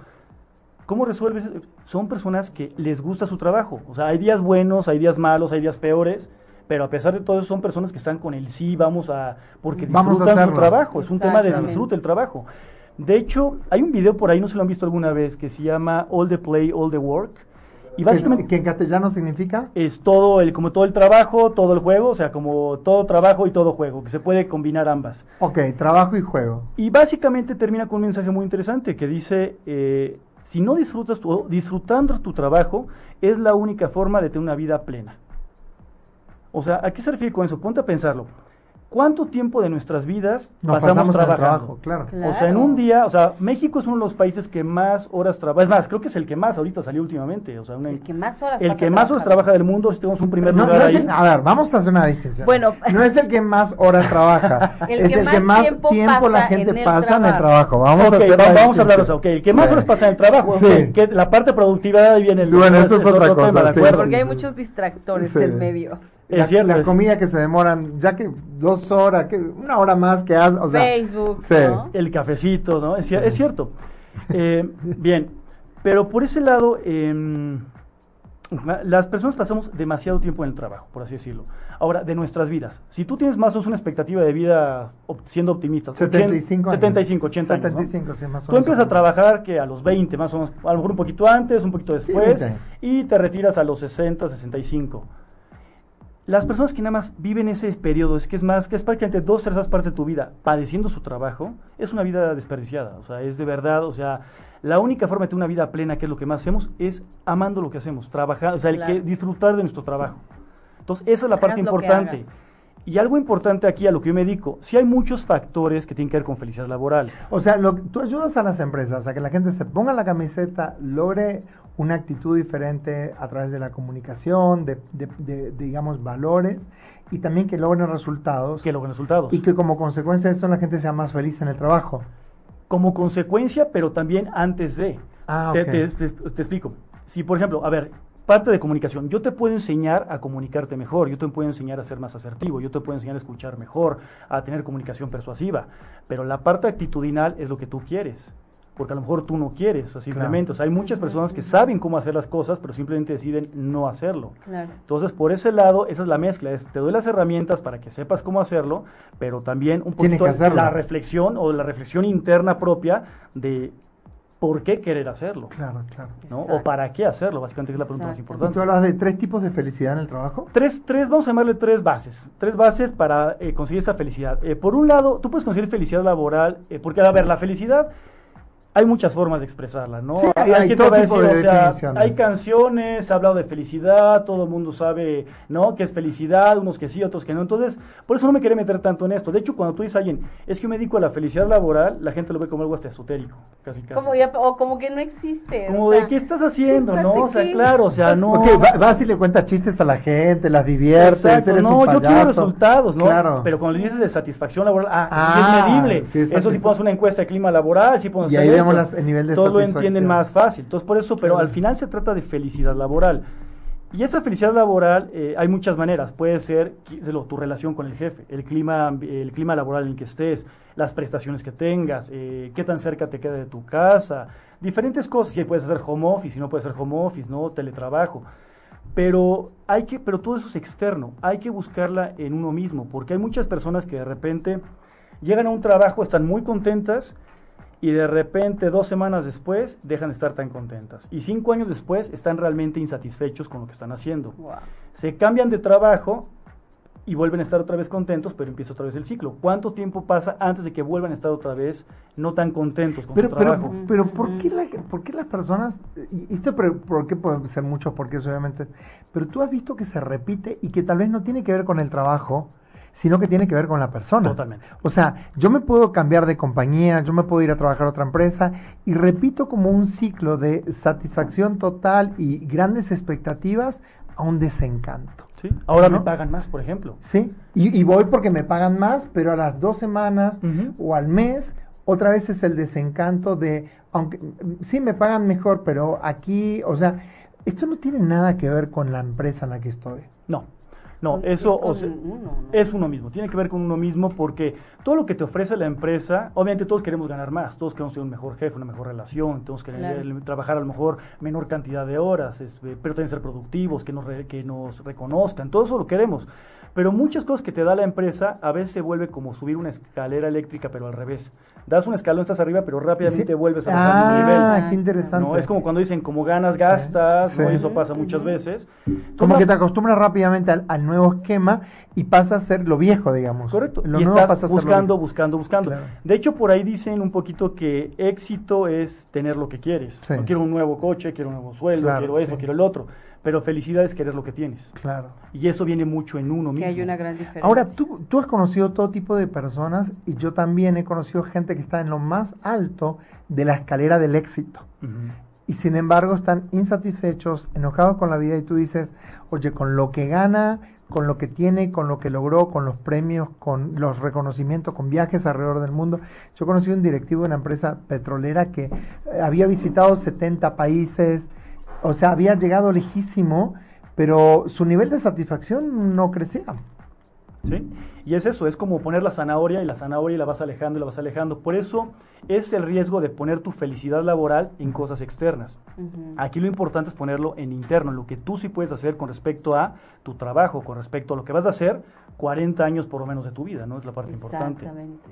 ¿Cómo resuelves? Son personas que les gusta su trabajo. O sea, hay días buenos, hay días malos, hay días peores, pero a pesar de todo eso son personas que están con el sí, vamos a... porque Vamos a disfrutan su trabajo. Es un tema de disfrute el trabajo. De hecho, hay un video por ahí, no sé si lo han visto alguna vez, que se llama All the Play, All the Work, Y básicamente ¿Que en castellano significa? es todo el, como todo el trabajo, todo el juego, o sea, como todo trabajo y todo juego, que se puede combinar ambas. Ok, trabajo y juego. Y básicamente termina con un mensaje muy interesante que dice, eh, si no disfrutas tu, disfrutando tu trabajo, es la única forma de tener una vida plena. O sea, ¿a qué se refiere con eso? Ponte a pensarlo. ¿Cuánto tiempo de nuestras vidas Nos pasamos, trabajando? trabajo, claro. O sea, en un día, o sea, México es uno de los países que más horas trabaja. Es más, creo que es el que más ahorita salió últimamente. O sea, una- El que más horas el que más horas trabaja del mundo, si tenemos un primer No, lugar no ahí. el- a ver, vamos a hacer una distinción. Bueno. no es el que más horas trabaja, El es que el que más tiempo tiempo, la gente en pasa en el trabajo. Vamos Ok, a hacer va- la vamos a hablar de eso. distinción. Ok, el que más Sí. horas pasa en el trabajo. Sí. que la parte ahí viene el Bueno, eso es otra cosa, tema, ¿de sí. acuerdo? Porque hay muchos distractores en medio. Es La, cierto, la es- comida que se demoran, ya que dos horas, que una hora más que haz, o sea, Facebook, sí. ¿no? El cafecito, ¿no? Es, cier- es cierto. Eh, bien, pero por ese lado, em, las personas pasamos demasiado tiempo en el trabajo, por así decirlo. Ahora, de nuestras vidas. Si tú tienes más o menos una expectativa de vida op- siendo optimista, 75 años. 75, 80 años, ¿no? 75, sí, más o Tú empiezas a trabajar que a los 20, más o menos, a lo mejor un poquito antes, un poquito después, 20 años. y te retiras a los 60, 65. Las personas que nada más viven ese periodo, es que es más, que es prácticamente dos terceras partes de tu vida padeciendo su trabajo, es una vida desperdiciada. O sea, es de verdad, o sea, la única forma de tener una vida plena, que es lo que más hacemos, es amando lo que hacemos, trabajar, o sea, el Claro. que disfrutar de nuestro trabajo. Entonces, esa es la parte Hagas importante. Y algo importante aquí a lo que yo me dedico, sí hay muchos factores que tienen que ver con felicidad laboral. O sea, lo, tú ayudas a las empresas a que la gente se ponga la camiseta, logre una actitud diferente a través de la comunicación, de, de- de, digamos, valores, y también que logren resultados. que los resultados. y que como consecuencia de eso la gente sea más feliz en el trabajo. como consecuencia, pero también antes de. Ah, te, ok. te- te- te explico. Si, por ejemplo, a ver, parte de comunicación, yo te puedo enseñar a comunicarte mejor, yo te puedo enseñar a ser más asertivo, yo te puedo enseñar a escuchar mejor, a tener comunicación persuasiva, pero la parte actitudinal es lo que tú quieres. Porque a lo mejor tú no quieres, simplemente. O sea, hay muchas personas que saben cómo hacer las cosas, pero simplemente deciden no hacerlo. Claro. Entonces, por ese lado, esa es la mezcla. es, te doy las herramientas para que sepas cómo hacerlo, pero también un poquito la reflexión o la reflexión interna propia de por qué querer hacerlo, Claro, claro. ¿no? O para qué hacerlo, básicamente es la pregunta más Exacto. ¿Y importante. tú hablas de tres tipos de felicidad en el trabajo? Tres, tres, vamos a llamarle tres bases. Tres bases para eh, conseguir esta felicidad. Eh, por un lado, tú puedes conseguir felicidad laboral, eh, porque, a ver, la felicidad hay muchas formas de expresarla, ¿no? Sí, hay- hay todo tipo de o sea, definiciones. hay canciones, se ha hablado de felicidad, todo el mundo sabe, ¿no? Que es felicidad, unos que sí, otros que no. Entonces, por eso no me quería meter tanto en esto. De hecho, cuando tú dices a alguien, es que yo me dedico a la felicidad laboral, la gente lo ve como algo hasta esotérico, casi casi. Como ya, o como que no existe. Como o sea, de, ¿qué estás haciendo, no? O sea, claro, o sea, no... Ok, va- vas y le cuentas chistes a la gente, las diviertes, Exacto, eres no, un yo quiero payaso. resultados, ¿no? Claro. Pero cuando le dices de satisfacción laboral, ah, eso Ah, sí es medible. sí, es eso sí hacer una encuesta de clima laboral, sí podemos Las- el nivel de Todos lo entienden más fácil. Entonces, por eso, pero al final se trata de felicidad laboral. Y esa felicidad laboral eh, hay muchas maneras. Puede ser tu relación con el jefe, el clima, el clima laboral en el que estés, las prestaciones que tengas, eh, qué tan cerca te queda de tu casa, diferentes cosas. Si puedes hacer home office, si no puedes hacer home office, no teletrabajo. Pero hay que, pero todo eso es externo. Hay que buscarla en uno mismo, porque hay muchas personas que de repente llegan a un trabajo, están muy contentas y de repente dos semanas después dejan de estar tan contentas. Y cinco años después están realmente insatisfechos con lo que están haciendo. Wow. Se cambian de trabajo y vuelven a estar otra vez contentos, pero empieza otra vez el ciclo. ¿Cuánto tiempo pasa antes de que vuelvan a estar otra vez no tan contentos con Pero, su pero, trabajo? pero ¿por, qué la- por qué las personas, y esto por, por qué pueden ser muchos porque obviamente, pero tú has visto que se repite y que tal vez no tiene que ver con el trabajo, sino que tiene que ver con la persona. Totalmente. O sea, yo me puedo cambiar de compañía, yo me puedo ir a trabajar a otra empresa y repito como un ciclo de satisfacción total y grandes expectativas a un desencanto. ¿Sí? Ahora me pagan más, por ejemplo. ¿Sí? Y, y voy porque me pagan más, pero a las dos semanas o al mes, otra vez es el desencanto de, aunque sí me pagan mejor, pero aquí, o sea, esto no tiene nada que ver con la empresa en la que estoy. No, no, eso es o sea, uno, ¿no? es uno mismo, tiene que ver con uno mismo porque todo lo que te ofrece la empresa, obviamente todos queremos ganar más, todos queremos tener un mejor jefe, una mejor relación, todos queremos Claro. trabajar a lo mejor menor cantidad de horas, este, pero también ser productivos, que nos, re- que nos reconozcan, todo eso lo queremos. Pero muchas cosas que te da la empresa a veces se vuelve como subir una escalera eléctrica, pero al revés. Das un escalón, estás arriba, pero rápidamente Sí. vuelves a bajar un nivel. Ah, qué interesante. No, es como cuando dicen, como ganas, gastas, ¿no? sí. eso pasa muchas veces. Como que te acostumbras rápidamente al, al nuevo esquema y pasa a ser lo viejo, digamos. Correcto. Lo y nuevo estás pasa a ser buscando, buscando, buscando. Claro. De hecho, por ahí dicen un poquito que éxito es tener lo que quieres. Sí. No quiero un nuevo coche, quiero un nuevo sueldo, Claro, quiero eso, sí. quiero el otro. Pero felicidad es querer lo que tienes. Claro. Y eso viene mucho en uno Que mismo. hay una gran diferencia. Ahora, tú, tú has conocido todo tipo de personas y yo también he conocido gente que está en lo más alto de la escalera del éxito. Y sin embargo están insatisfechos, enojados con la vida y tú dices, oye, con lo que gana, con lo que tiene, con lo que logró, con los premios, con los reconocimientos, con viajes alrededor del mundo. Yo conocí un directivo de una empresa petrolera que eh, había visitado 70 países, o sea, había llegado lejísimo, pero su nivel de satisfacción no crecía. ¿Sí? Y es eso, es como poner la zanahoria y la zanahoria y la vas alejando y la vas alejando. Por eso es el riesgo de poner tu felicidad laboral en cosas externas. Aquí lo importante es ponerlo en interno, lo que tú sí puedes hacer con respecto a tu trabajo, con respecto a lo que vas a hacer 40 años por lo menos de tu vida, ¿no? Es la parte importante. Exactamente.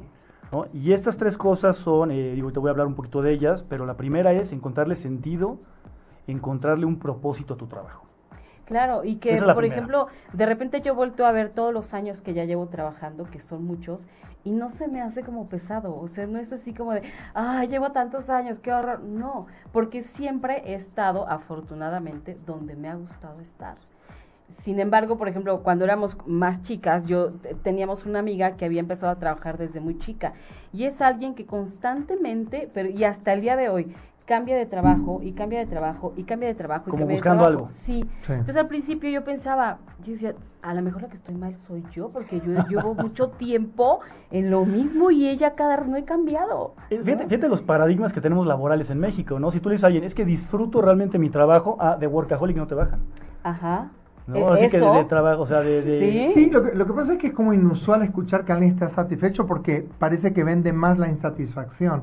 ¿no? Y estas tres cosas son, eh, digo, te voy a hablar un poquito de ellas, pero la primera es encontrarle sentido, encontrarle un propósito a tu trabajo. Claro, y que, es por primera. ejemplo, de repente yo he vuelto a ver todos los años que ya llevo trabajando, que son muchos, y no se me hace como pesado. O sea, no es así como de, ah, llevo tantos años, qué horror. No, porque siempre he estado, afortunadamente, donde me ha gustado estar. Sin embargo, por ejemplo, cuando éramos más chicas, yo te- teníamos una amiga que había empezado a trabajar desde muy chica y es alguien que constantemente, pero y hasta el día de hoy, cambia de trabajo y cambia de trabajo y cambia de trabajo y Como cambia buscando de trabajo. algo. Sí. Sí. Entonces al principio yo pensaba, yo decía, a lo mejor la que estoy mal soy yo, porque yo llevo mucho tiempo en lo mismo y ella cada vez no he cambiado. Eh, Fíjate, fíjate los paradigmas que tenemos laborales en México, ¿no? Si tú le dices a alguien, es que disfruto realmente mi trabajo, ah, de workaholic no te bajan. Ajá. ¿no? Eh, Así que de trabajo, o sea, de... de- Sí. Sí, lo que, lo que pasa es que es como inusual escuchar que alguien está satisfecho porque parece que vende más la insatisfacción.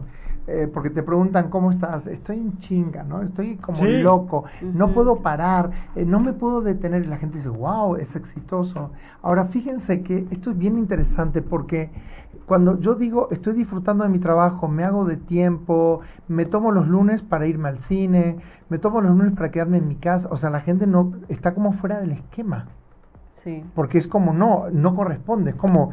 Eh, porque te preguntan cómo estás, estoy en chinga, ¿no? Estoy como Sí. loco, no puedo parar, eh, no me puedo detener. Y la gente dice, wow, es exitoso. Ahora fíjense que esto es bien interesante porque cuando yo digo estoy disfrutando de mi trabajo, me hago de tiempo, me tomo los lunes para irme al cine, me tomo los lunes para quedarme en mi casa, o sea, la gente no está como fuera del esquema Sí. porque es como no, no corresponde, es como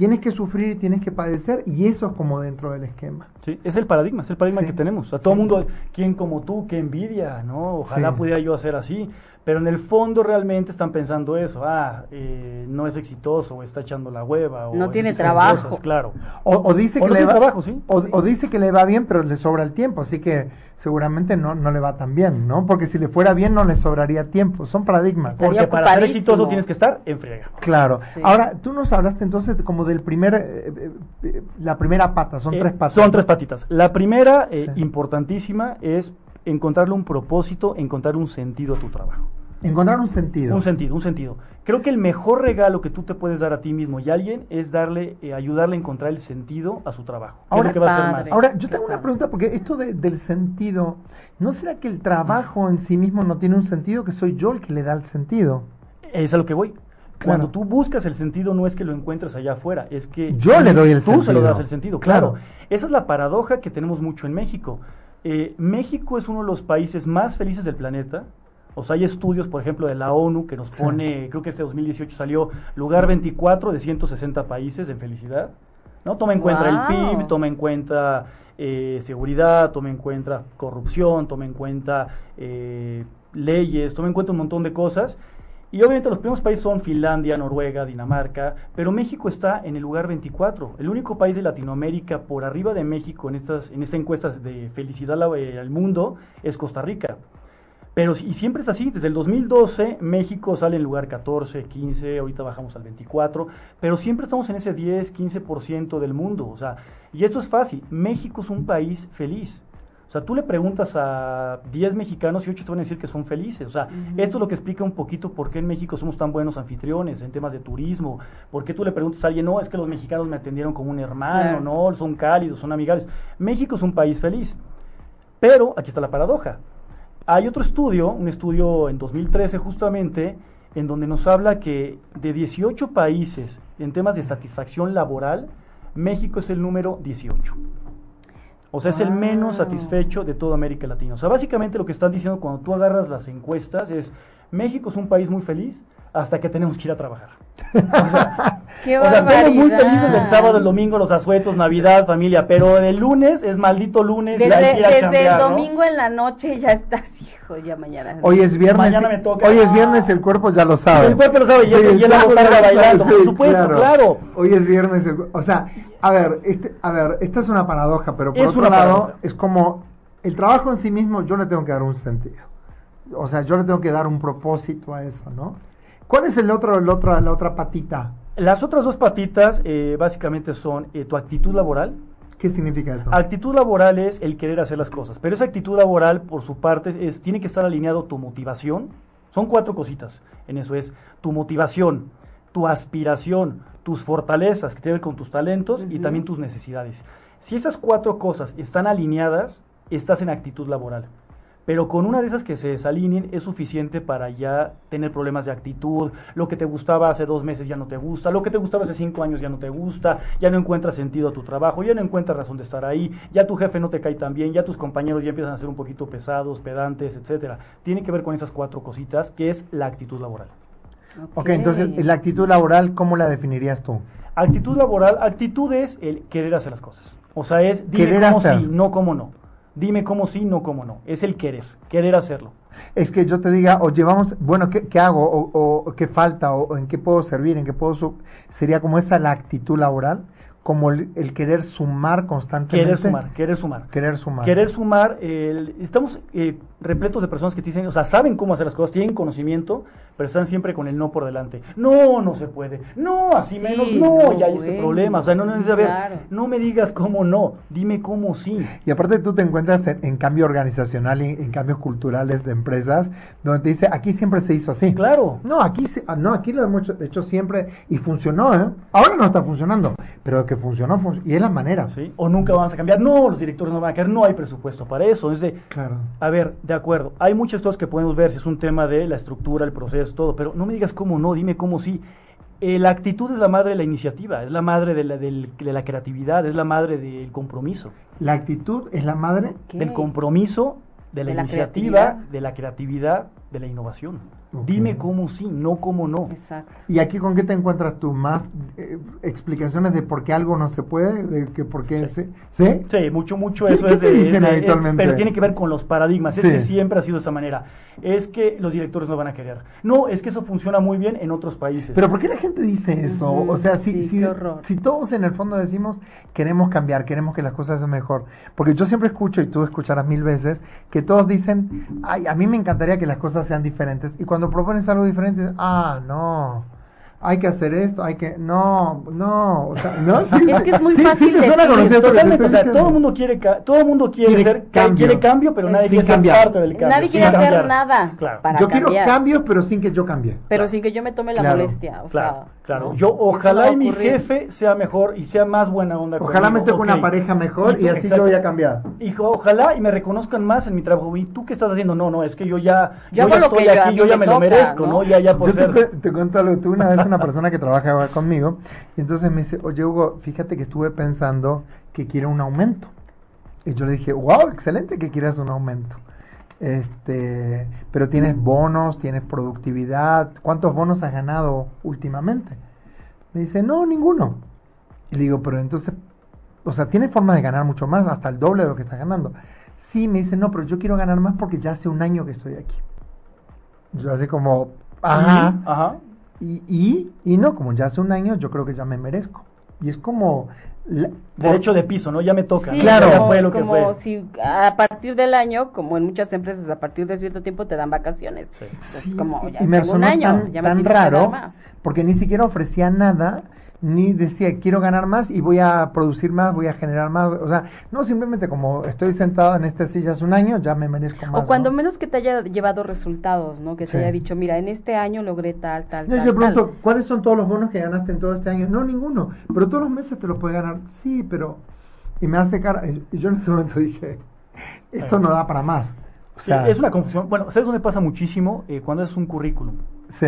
tienes que sufrir, tienes que padecer y eso es como dentro del esquema. Sí, es el paradigma, es el paradigma Sí. que tenemos. Sea, todo Sí. mundo, ¿quién como tú? ¿Qué envidia? ¿no? Ojalá Sí. pudiera yo hacer así. Pero en el fondo realmente están pensando eso. Ah, eh, no es exitoso, o está echando la hueva. O No tiene trabajo. cosas, claro. O, o dice O que no le va, trabajo, sí. o, Sí. o dice que le va bien, pero le sobra el tiempo, así que seguramente no, no le va tan bien, ¿no? Porque si le fuera bien no le sobraría tiempo, son paradigmas. Estaría Porque para ser exitoso tienes que estar en friega. Claro. Sí. Ahora, tú nos hablaste entonces como del primer, eh, eh, la primera pata, son Eh, tres pasos. Son tres patitas. La primera, eh, Sí. importantísima, es encontrarle un propósito, encontrar un sentido a tu trabajo. Encontrar un sentido. Un sentido, un sentido. Creo que el mejor regalo que tú te puedes dar a ti mismo y a alguien es darle, eh, ayudarle a encontrar el sentido a su trabajo. ¿Qué es Ahora- que va a más? Ahora, yo tengo una pregunta, porque esto de- del sentido, ¿no será que el trabajo en sí mismo no tiene un sentido, que soy yo el que le da el sentido? Es a lo que voy. Claro. Cuando tú buscas el sentido, no es que lo encuentres allá afuera, es que Yo le doy el tú se lo sentido. das el sentido. Claro. Claro. Esa es la paradoja que tenemos mucho en México. Eh, México es uno de los países más felices del planeta. O sea, hay estudios, por ejemplo, de la ONU que nos Sí. pone, creo que este 2018 salió lugar 24 de 160 países en felicidad. ¿no? Toma en cuenta el. PIB, toma en cuenta eh, seguridad, toma en cuenta corrupción, toma en cuenta eh, leyes, toma en cuenta un montón de cosas. Y obviamente los primeros países son Finlandia, Noruega, Dinamarca, pero México está en el lugar 24. El único país de Latinoamérica por arriba de México en estas en esta encuesta de felicidad eh, al mundo es Costa Rica. Pero y siempre es así, desde el 2012 México sale en lugar 14, 15, ahorita bajamos al 24, pero siempre estamos en ese 10, 15% del mundo, o sea, y esto es fácil, México es un país feliz. O sea, tú le preguntas a 10 mexicanos y 8 te van a decir que son felices. O sea, esto es lo que explica un poquito por qué en México somos tan buenos anfitriones en temas de turismo. ¿Por qué tú le preguntas a alguien, no, es que los mexicanos me atendieron como un hermano, Claro. no, son cálidos, son amigables? México es un país feliz. Pero aquí está la paradoja. Hay otro estudio, un estudio en 2013 justamente, en donde nos habla que de 18 países en temas de satisfacción laboral, México es el número 18. O sea, es el menos Wow. satisfecho de toda América Latina. O sea, básicamente lo que están diciendo cuando tú agarras las encuestas es, México es un país muy feliz hasta que tenemos que ir a trabajar. ¡Qué O sea, muy felices el sábado, el domingo, los asuetos, Navidad, familia, pero el lunes es maldito lunes y hay Desde, que ir a desde chambear, el ¿no? domingo en la noche ya estás, hijo, ya mañana. Hoy es viernes. Mañana me toca. Hoy es viernes, el cuerpo ya lo sabe. El cuerpo lo sabe, y es- y es la botarga bailando, por supuesto, claro. Hoy es viernes, el o sea, a ver, este, a ver, esta es una paradoja, pero por Es otro lado, paradoja. es como el trabajo en sí mismo, yo le tengo que dar un sentido. O sea, yo le tengo que dar un propósito a eso, ¿no? ¿Cuál es el otro, el otro, la otra patita? Las otras dos patitas eh, básicamente son eh, tu actitud laboral. ¿Qué significa eso? Actitud laboral es el querer hacer las cosas, pero esa actitud laboral por su parte es tiene que estar alineado tu motivación. Son cuatro cositas en eso es tu motivación, tu aspiración, tus fortalezas que tienen que ver con tus talentos y también tus necesidades. Si esas cuatro cosas están alineadas, estás en actitud laboral. Pero con una de esas que se desalineen es suficiente para ya tener problemas de actitud. Lo que te gustaba hace dos meses ya no te gusta. Lo que te gustaba hace cinco años ya no te gusta. Ya no encuentras sentido a tu trabajo. Ya no encuentras razón de estar ahí. Ya tu jefe no te cae tan bien. Ya tus compañeros ya empiezan a ser un poquito pesados, pedantes, etcétera. Tiene que ver con esas cuatro cositas que es la actitud laboral. ok, entonces, la actitud laboral, ¿cómo la definirías tú? Actitud laboral, actitud es el querer hacer las cosas. O sea, es dime Querer cómo hacer. sí, no cómo no. Dime cómo sí, no cómo no. Es el querer, querer hacerlo. Es que yo te diga, oye, vamos, bueno, ¿qué, qué hago? O, o qué falta? O, o en qué puedo servir? ¿En qué puedo...? sub-? Sería como esa la actitud laboral, como el, el querer sumar constantemente. Querer sumar, querer sumar. Querer sumar. Querer sumar, el- estamos eh, repletos de personas que te dicen, o sea, saben cómo hacer las cosas, tienen conocimiento, pero están siempre con el no por delante. No, no se puede. No, así Sí, menos. No, no, ya hay este problema. O sea, no, no claro. no me digas cómo no, dime cómo sí. Y aparte tú te encuentras en, en cambio organizacional y en cambios culturales de empresas, donde te dice, aquí siempre se hizo así. Claro. No, aquí, se- ah, no, aquí lo hemos hecho, hecho siempre y funcionó, ¿eh? Ahora no está funcionando, pero que funcionó, func- y es la manera. ¿sí? O nunca vamos a cambiar. No, los directores no van a caer, no hay presupuesto para eso. Es de, Claro. A ver, de acuerdo. Hay muchas cosas que podemos ver si es un tema de la estructura, el proceso, todo, pero no me digas cómo no, dime cómo sí. Eh, la actitud es la madre de la iniciativa, es la madre de la, del- de la creatividad, es la madre del compromiso. La actitud es la madre. Del compromiso, de la, De la iniciativa, creatividad. de la creatividad, de la innovación. Ok. Dime cómo sí, no cómo no. Exacto. ¿Y aquí con qué te encuentras tú? ¿Más eh, explicaciones de por qué algo no se puede? ¿De que por qué Sí. se- ¿Sí? Sí, mucho, mucho ¿Qué- eso qué es, de- dicen es de- es- pero tiene que ver con los paradigmas. Es Sí. que siempre ha sido de esta manera. Es que los directores no van a querer. No, es que eso funciona muy bien en otros países. Pero ¿por qué la gente dice eso? Ujú, o sea, si, sí, si, qué si todos en el fondo decimos queremos cambiar, queremos que las cosas sean mejor. Porque yo siempre escucho, y tú escucharás mil veces, que todos dicen, ay, a mí me encantaría que las cosas sean diferentes. Y cuando propones algo diferente, ah, no. Hay que hacer esto, hay que. No, no. O sea, ¿no? Sí, Es que es muy sí, fácil sí decir, Totalmente, o sea, todo el mundo quiere, ca- todo el mundo quiere, Quiere ser, cambio. quiere cambio, pero Eh, nadie sin quiere ser cambiar. parte del cambio. Nadie quiere hacer cambiar. nada Claro. para yo quiero cambiar. cambios, pero sin que yo cambie. Pero Claro. sin que yo me tome la Claro. molestia. O Claro, sea, claro. ¿no? Yo ojalá a y mi jefe sea mejor y sea más buena onda Ojalá me toque una pareja mejor y, tú- así exacto. yo voy a cambiar. Hijo, ojalá y me reconozcan más en mi trabajo. ¿Y tú qué estás haciendo? No, no, es que yo ya, yo ya lo estoy que aquí, yo ya me lo merezco, ¿no? ¿no? Ya, ya por Yo te, ser. cu- te cuento algo. Tuve una vez una persona que trabajaba conmigo y entonces me dice, oye Hugo, fíjate que estuve pensando que quiere un aumento. Y yo le dije, wow, excelente que quieras un aumento. Este, pero tienes bonos, tienes productividad. ¿Cuántos bonos has ganado últimamente? Me dice, no, ninguno. Y le digo, pero entonces, o sea, tienes forma de ganar mucho más, hasta el doble de lo que estás ganando. Sí, me dice, no, pero yo quiero ganar más porque ya hace un año que estoy aquí. Yo así como, ajá. Ajá. Y, y, y no, como ya hace un año, yo creo que ya me merezco. Y es como... la- Derecho de piso, ¿no? Ya me toca. Claro. Como, fue lo que fue. si a partir del año, como en muchas empresas, a partir de cierto tiempo te dan vacaciones. Sí. Entonces, Sí, como, ya y me tengo un año, tan, ya me tan raro más. porque ni siquiera ofrecía nada ni decía quiero ganar más y voy a producir más, voy a generar más, o sea, no simplemente como estoy sentado en esta silla hace un año, ya me merezco más. O cuando ¿no? menos que te haya llevado resultados, ¿no? Que te Sí. haya dicho, mira, en este año logré tal, tal, No, tal. yo pregunto, tal. ¿cuáles son todos los bonos que ganaste en todo este año? No, ninguno, pero todos los meses te los puedes ganar. Sí, pero... Y me hace cara, y yo en ese momento dije, esto no da para más. O Sí, sea, es una confusión. Bueno, ¿sabes dónde pasa muchísimo? Eh, cuando es un currículum.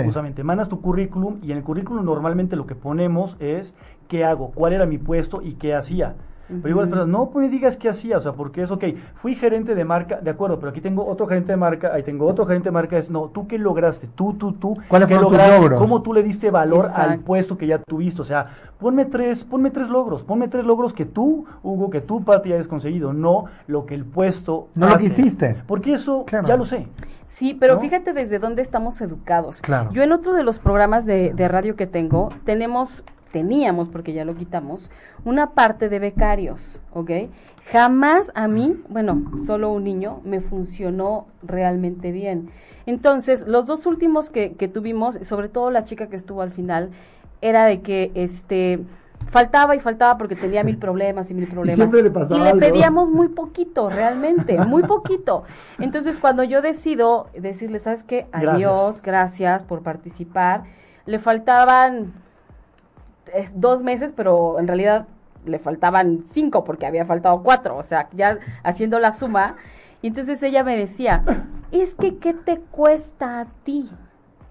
Justamente, mandas tu currículum y en el currículum normalmente lo que ponemos es qué hago, cuál era mi puesto y qué hacía. Pero igual no pues, me digas qué hacía, o sea, porque es, ok, fui gerente de marca, de acuerdo, pero aquí tengo otro gerente de marca, ahí tengo otro gerente de marca, es, no, ¿tú qué lograste? Tú, tú, tú, ¿Cuáles ¿qué lograste? logros? ¿Cómo tú le diste valor al puesto que ya tuviste? O sea, ponme tres, ponme tres logros, ponme tres logros que tú, Hugo, que tú, Pati, hayas conseguido, no lo que el puesto No lo que hiciste. Porque eso Claro. ya lo sé. Sí, pero ¿no? fíjate desde dónde estamos educados. Claro. Yo en otro de los programas de, de radio que tengo, tenemos, teníamos, porque ya lo quitamos, una parte de becarios, ¿ok? Jamás a mí, bueno, solo un niño, me funcionó realmente bien. Entonces, los dos últimos que, que tuvimos, sobre todo la chica que estuvo al final, era de que, este, faltaba y faltaba porque tenía mil problemas y mil problemas. siempre le Y le pedíamos muy poquito, realmente, muy poquito. Entonces, cuando yo decido decirle, ¿sabes qué? Gracias. Adiós, gracias por participar, le faltaban dos meses, pero en realidad le faltaban cinco porque había faltado cuatro, o sea, ya haciendo la suma. Y entonces ella me decía, es que, ¿qué te cuesta a ti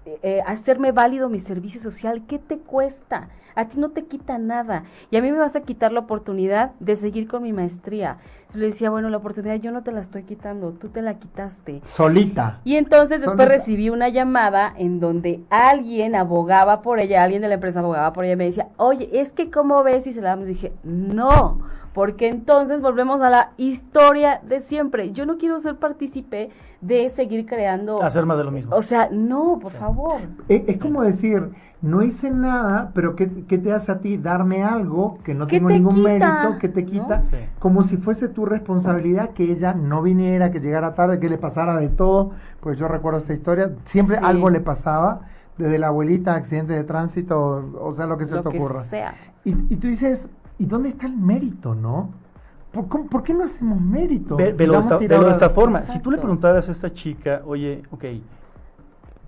eh, eh, hacerme válido mi servicio social? ¿Qué te cuesta? A ti no te quita nada. Y a mí me vas a quitar la oportunidad de seguir con mi maestría. Yo le decía, bueno, la oportunidad yo no te la estoy quitando, tú te la quitaste. Solita. Y entonces después Solita. recibí una llamada en donde alguien abogaba por ella, alguien de la empresa abogaba por ella y me decía, oye, es que cómo ves y se la damos. Y dije, no, porque entonces volvemos a la historia de siempre. Yo no quiero ser partícipe de seguir creando. Hacer más de lo mismo. O sea, no, por favor. Es, es como decir, no hice nada, pero ¿qué, qué te hace a ti darme algo que no ¿Qué tengo te ningún quita? mérito, que te ¿No? quita? Sí. Como si fuese tu responsabilidad que ella no viniera, que llegara tarde, que le pasara de todo. Pues yo recuerdo esta historia, siempre Sí. algo le pasaba, desde la abuelita, accidente de tránsito, o sea, lo que se Lo te que ocurra. sea. Y, y tú dices, ¿y dónde está el mérito, no? ¿Por, cómo- por qué no hacemos mérito? Ve- velo, de esta, velo de forma. Si tú le preguntaras a esta chica, oye, ok,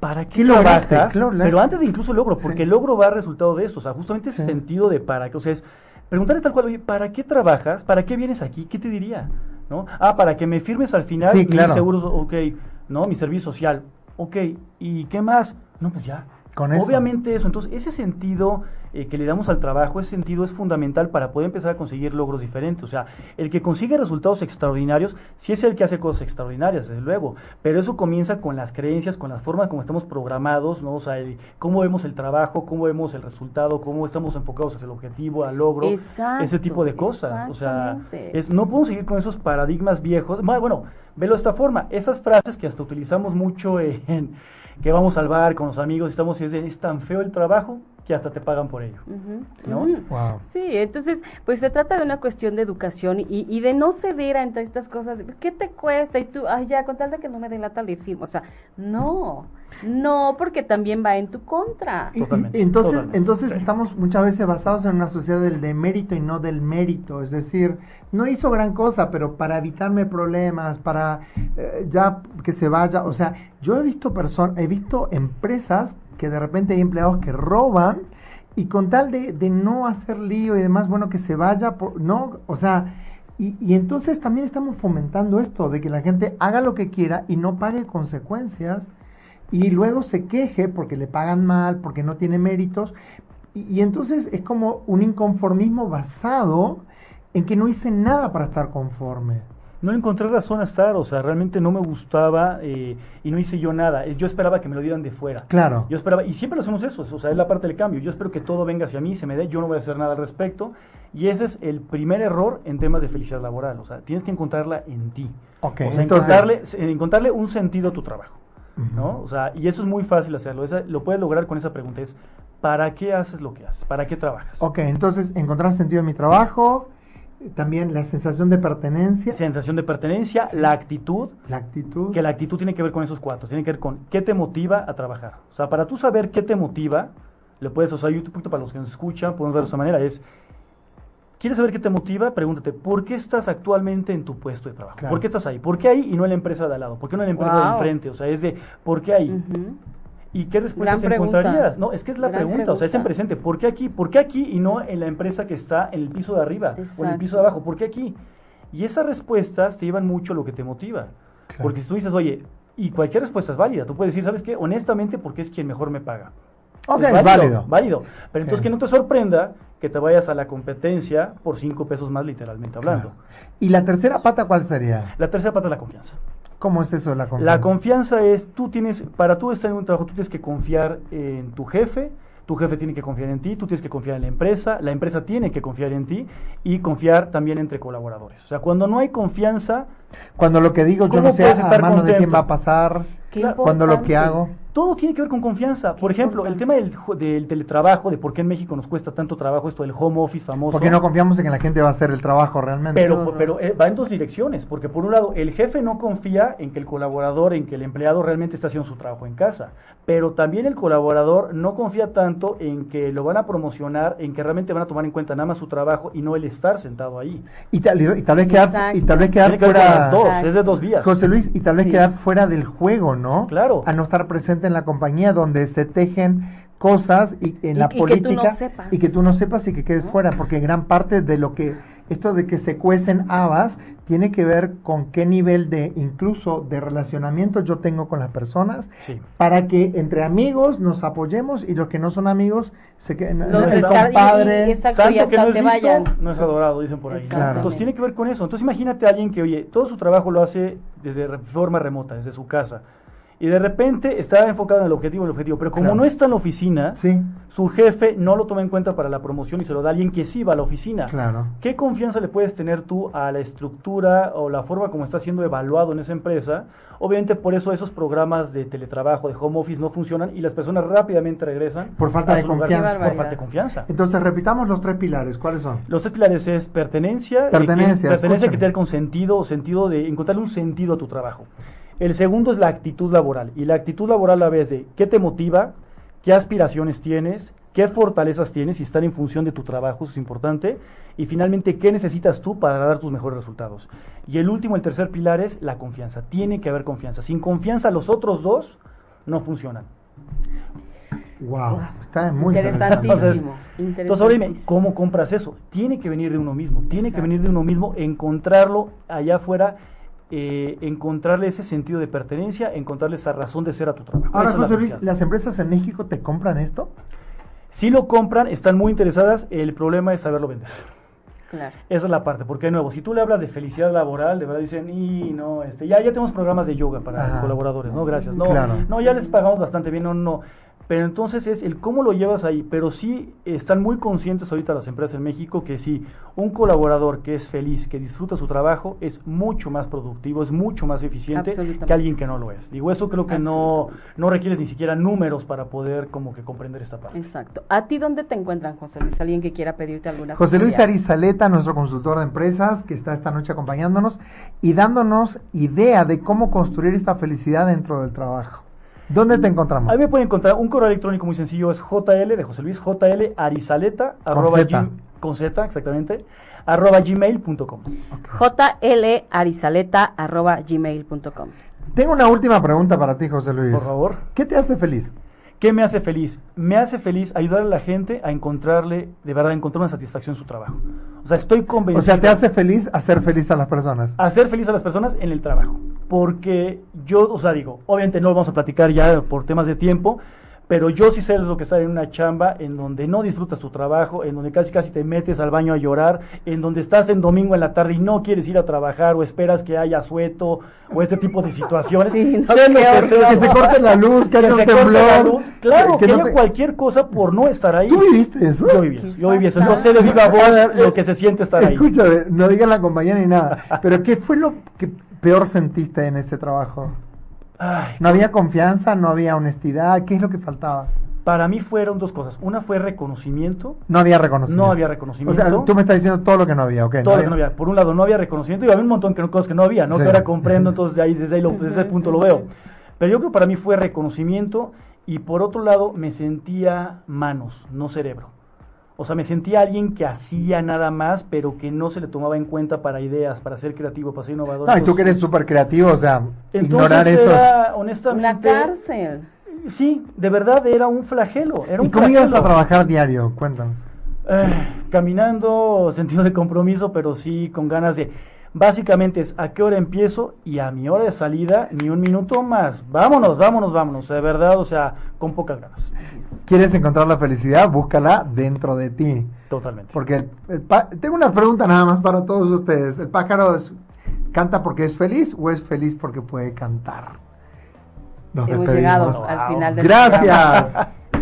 ¿para qué, la- Pero antes de incluso el logro, porque Sí. el logro va a resultado de esto, o sea, justamente ese Sí. sentido de para qué, o sea, es preguntarle tal cual, oye, ¿para qué trabajas? ¿Para qué vienes aquí? ¿Qué te diría? ¿No? Ah, para que me firmes al final Sí, mis claro. seguros, ok, ¿no? Mi servicio social, ok, ¿y qué más? No, pues ya. Con eso. Obviamente eso, entonces ese sentido eh, que le damos al trabajo, ese sentido es fundamental para poder empezar a conseguir logros diferentes. O sea, el que consigue resultados extraordinarios, sí es el que hace cosas extraordinarias, desde luego, pero eso comienza con las creencias, con las formas como estamos programados, ¿no? O sea, el- cómo vemos el trabajo, cómo vemos el resultado, cómo estamos enfocados hacia el objetivo, al logro, Exacto, ese tipo de cosas. O sea, es, no podemos seguir con esos paradigmas viejos. Bueno, bueno, velo de esta forma, esas frases que hasta utilizamos mucho en que vamos al bar con los amigos estamos y es, es tan feo el trabajo que hasta te pagan por ello. ¿No? Wow. Sí, entonces, pues se trata de una cuestión de educación y, y de no ceder ante estas cosas. de, ¿Qué te cuesta? Y tú, ay, ya, con tal de que no me den la tal de firma. O sea, no, no, porque también va en tu contra. Y- y- Totalmente, entonces, totalmente. entonces Sí. estamos muchas veces basados en una sociedad del demérito y no del mérito. Es decir, no hizo gran cosa, pero para evitarme problemas, para eh, ya que se vaya. O sea, yo he visto personas, he visto empresas que de repente hay empleados que roban y con tal de, de no hacer lío y demás, bueno, que se vaya, por, no, o sea, y, y entonces también estamos fomentando esto, de que la gente haga lo que quiera y no pague consecuencias y luego se queje porque le pagan mal, porque no tiene méritos. Y, y entonces es como un inconformismo basado en que no hice nada para estar conforme. No encontré razón a estar, o sea, realmente no me gustaba eh, y no hice yo nada. Eh, Yo esperaba que me lo dieran de fuera. Claro. Yo esperaba, y siempre lo hacemos eso, o sea, es la parte del cambio. Yo espero que todo venga hacia mí, se me dé, yo no voy a hacer nada al respecto. Y ese es el primer error en temas de felicidad laboral, o sea, tienes que encontrarla en ti. Ok, o sea, entonces- encontrarle, encontrarle un sentido a tu trabajo. ¿no? O sea, y eso es muy fácil hacerlo, esa- lo puedes lograr con esa pregunta, es ¿para qué haces lo que haces? ¿Para qué trabajas? Ok, entonces encontrar sentido en mi trabajo, también la sensación de pertenencia, Sensación de pertenencia, la actitud, la actitud. que la actitud tiene que ver con esos cuatro, tiene que ver con qué te motiva a trabajar. O sea, para tú saber qué te motiva, le puedes, o sea, yo un poquito para los que nos escuchan, podemos ver de esta manera, es, ¿quieres saber qué te motiva? Pregúntate, ¿por qué estás actualmente en tu puesto de trabajo? Claro. ¿Por qué estás ahí? ¿Por qué ahí y no en la empresa de al lado? ¿Por qué no en la empresa de Wow. enfrente? O sea, es de, ¿por qué ahí? Ujú. ¿Y qué respuestas Gran pregunta. encontrarías? No, es que es la Gran pregunta, o sea, es en presente. ¿Por qué aquí? ¿Por qué aquí y no en la empresa que está en el piso de arriba o en el piso de abajo? ¿Por qué aquí? Y esas respuestas te llevan mucho a lo que te motiva. Claro. Porque si tú dices, oye, Y cualquier respuesta es válida. Tú puedes decir, ¿sabes qué? Honestamente, porque es quien mejor me paga. Ok, es válido. Válido. Pero entonces que no te sorprenda que te vayas a la competencia por cinco pesos más, literalmente hablando. Claro. ¿Y la tercera pata cuál sería? La tercera pata es la confianza. ¿Cómo es eso de la confianza? La confianza es, tú tienes, para tú estar en un trabajo, tú tienes que confiar en tu jefe, tu jefe tiene que confiar en ti, tú tienes que confiar en la empresa, la empresa tiene que confiar en ti y confiar también entre colaboradores. O sea, cuando no hay confianza, Cuando lo que digo yo ¿Cómo no sé puedes a estar mano de quién contento? va a pasar, cuando lo que hago. Todo tiene que ver con confianza. Qué Por ejemplo, el tema del, jo- del teletrabajo, de por qué en México nos cuesta tanto trabajo esto del home office famoso. Porque no confiamos en que la gente va a hacer el trabajo realmente. Pero, pero eh, va en dos direcciones, porque por un lado el jefe no confía en que el colaborador, en que el empleado realmente está haciendo su trabajo en casa, pero también el colaborador no confía tanto en que lo van a promocionar, en que realmente van a tomar en cuenta nada más su trabajo y no el estar sentado ahí. y, tal, y tal vez quedar, y tal vez quedar Tiene que ver con fuera. las dos, es de dos vías. José Luis, y tal vez Sí. quedar fuera del juego, ¿no? Claro. A no estar presente en la compañía donde se tejen cosas y en Y- la y que tú no política sepas. y que tú no sepas y que quedes ¿No? fuera, porque gran parte de lo que esto de que se cuecen habas tiene que ver con qué nivel de incluso de relacionamiento yo tengo con las personas Sí. para que entre amigos nos apoyemos y los que no son amigos se queden Los descar- descar- y- y- exacto, y Santo que hasta no es se visto, vayan. no es adorado, dicen por ahí. ¿no? Exactamente. Entonces tiene que ver con eso. Entonces imagínate a alguien que, oye, todo su trabajo lo hace desde forma remota, desde su casa. Y de repente está enfocado en el objetivo, el objetivo. Pero como Claro. no está en la oficina, sí su jefe no lo toma en cuenta para la promoción y se lo da a alguien que sí va a la oficina. claro ¿Qué confianza le puedes tener tú a la estructura o la forma como está siendo evaluado en esa empresa? Obviamente por eso esos programas de teletrabajo, de home office no funcionan y las personas rápidamente regresan. Por falta de confianza. Qué Por barbaridad. falta de confianza. entonces repitamos los tres pilares cuáles son Los tres pilares es pertenencia, eh, que es Pertenencia, pertenencia que tener con sentido, o sentido de encontrarle un sentido a tu trabajo. El segundo es la actitud laboral y la actitud laboral a la vez de qué te motiva, qué aspiraciones tienes, qué fortalezas tienes y están en función de tu trabajo, eso es importante. Y finalmente, qué necesitas tú para dar tus mejores resultados. Y el último, el tercer pilar es la confianza. Tiene que haber confianza. Sin confianza los otros dos no funcionan. wow está muy interesante Interesantísimo. Entonces ahora dime. ¿cómo compras eso? Tiene que venir de uno mismo, tiene que venir de uno mismo, encontrarlo allá afuera, eh, encontrarle ese sentido de pertenencia, encontrarle esa razón de ser a tu trabajo. ahora Esa es la José Luis las empresas en México te compran esto Si lo compran, están muy interesadas, el problema es saberlo vender. Claro. Esa es la parte, porque de nuevo, si tú le hablas de felicidad laboral, de verdad dicen, y no, este, ya, ya tenemos programas de yoga para Ajá. colaboradores, ¿no? Gracias. No, Claro. no, ya les pagamos bastante bien, no, no. Pero entonces es el cómo lo llevas ahí. Pero sí están muy conscientes ahorita las empresas en México que si un colaborador que es feliz, que disfruta su trabajo, es mucho más productivo, es mucho más eficiente que alguien que no lo es. Digo, eso creo que no, no requieres ni siquiera números para poder como que comprender esta parte. Exacto. ¿A ti dónde te encuentran, José Luis? Alguien que quiera pedirte alguna José Luis? Arizaleta, nuestro consultor de empresas, que está esta noche acompañándonos y dándonos idea de cómo construir esta felicidad dentro del trabajo. ¿Dónde te encontramos? Ahí me pueden encontrar un correo electrónico muy sencillo, es JL de José Luis, JL Arizaleta, arroba con Z, exactamente, arroba gmail.com. jlarisaleta.gmail.com Tengo una última pregunta para ti, José Luis. Por favor. ¿Qué te hace feliz? ¿Qué me hace feliz? Me hace feliz ayudar a la gente a encontrarle, de verdad, encontrar una satisfacción en su trabajo. O sea, estoy convencido. O sea, te hace feliz hacer feliz a las personas. hacer feliz a las personas en el trabajo. Porque yo, o sea, digo, obviamente no lo vamos a platicar ya por temas de tiempo, pero yo sí sé lo que estar en una chamba en donde no disfrutas tu trabajo, en donde casi casi te metes al baño a llorar, en donde estás en domingo en la tarde y no quieres ir a trabajar o esperas que haya sueto o este tipo de situaciones. Sí, no, ¿Sabes lo qué que sea? Que se corte la luz, que haya un se corte la temblor. luz. Claro, que, no haya te- cualquier cosa por no estar ahí. ¿Tú viviste eso? Yo viví eso, yo viví eso. Yo sé de viva voz lo que se siente estar ahí. Escúchame, no digan la compañía ni nada. Pero ¿qué fue lo que peor sentiste en este trabajo? Ay, ¿No había confianza? ¿No había honestidad? ¿Qué es lo que faltaba? Para mí fueron dos cosas. Una fue reconocimiento. No había reconocimiento. No había O reconocimiento. sea, tú me estás diciendo todo lo que no había, ¿ok? Todo lo que no había. Por un lado, no había reconocimiento y había un montón de cosas que no había, ¿no? Sí. Que ahora comprendo, entonces de ahí, desde, ahí lo- desde ese punto lo veo. Pero yo creo que para mí fue reconocimiento y por otro lado me sentía manos, no cerebro. O sea, me sentía alguien que hacía nada más, pero que no se le tomaba en cuenta para ideas, para ser creativo, para ser innovador. No, y tú que eres súper creativo, o sea, entonces ignorar eso. era, honestamente... cárcel. Sí, de verdad era un flagelo. Era ¿Y cómo ibas a flagelo. trabajar diario? Cuéntanos. Eh, caminando, sentido de compromiso, pero sí con ganas de... Básicamente es a qué hora empiezo y a mi hora de salida ni un minuto más. Vámonos, vámonos, vámonos. De verdad, o sea, con pocas ganas. ¿Quieres encontrar la felicidad? Búscala dentro de ti. Totalmente. Porque el pa- tengo una pregunta nada más para todos ustedes. ¿El pájaro es- canta porque es feliz o es feliz porque puede cantar? Nos Hemos despedimos. llegado al final del Gracias.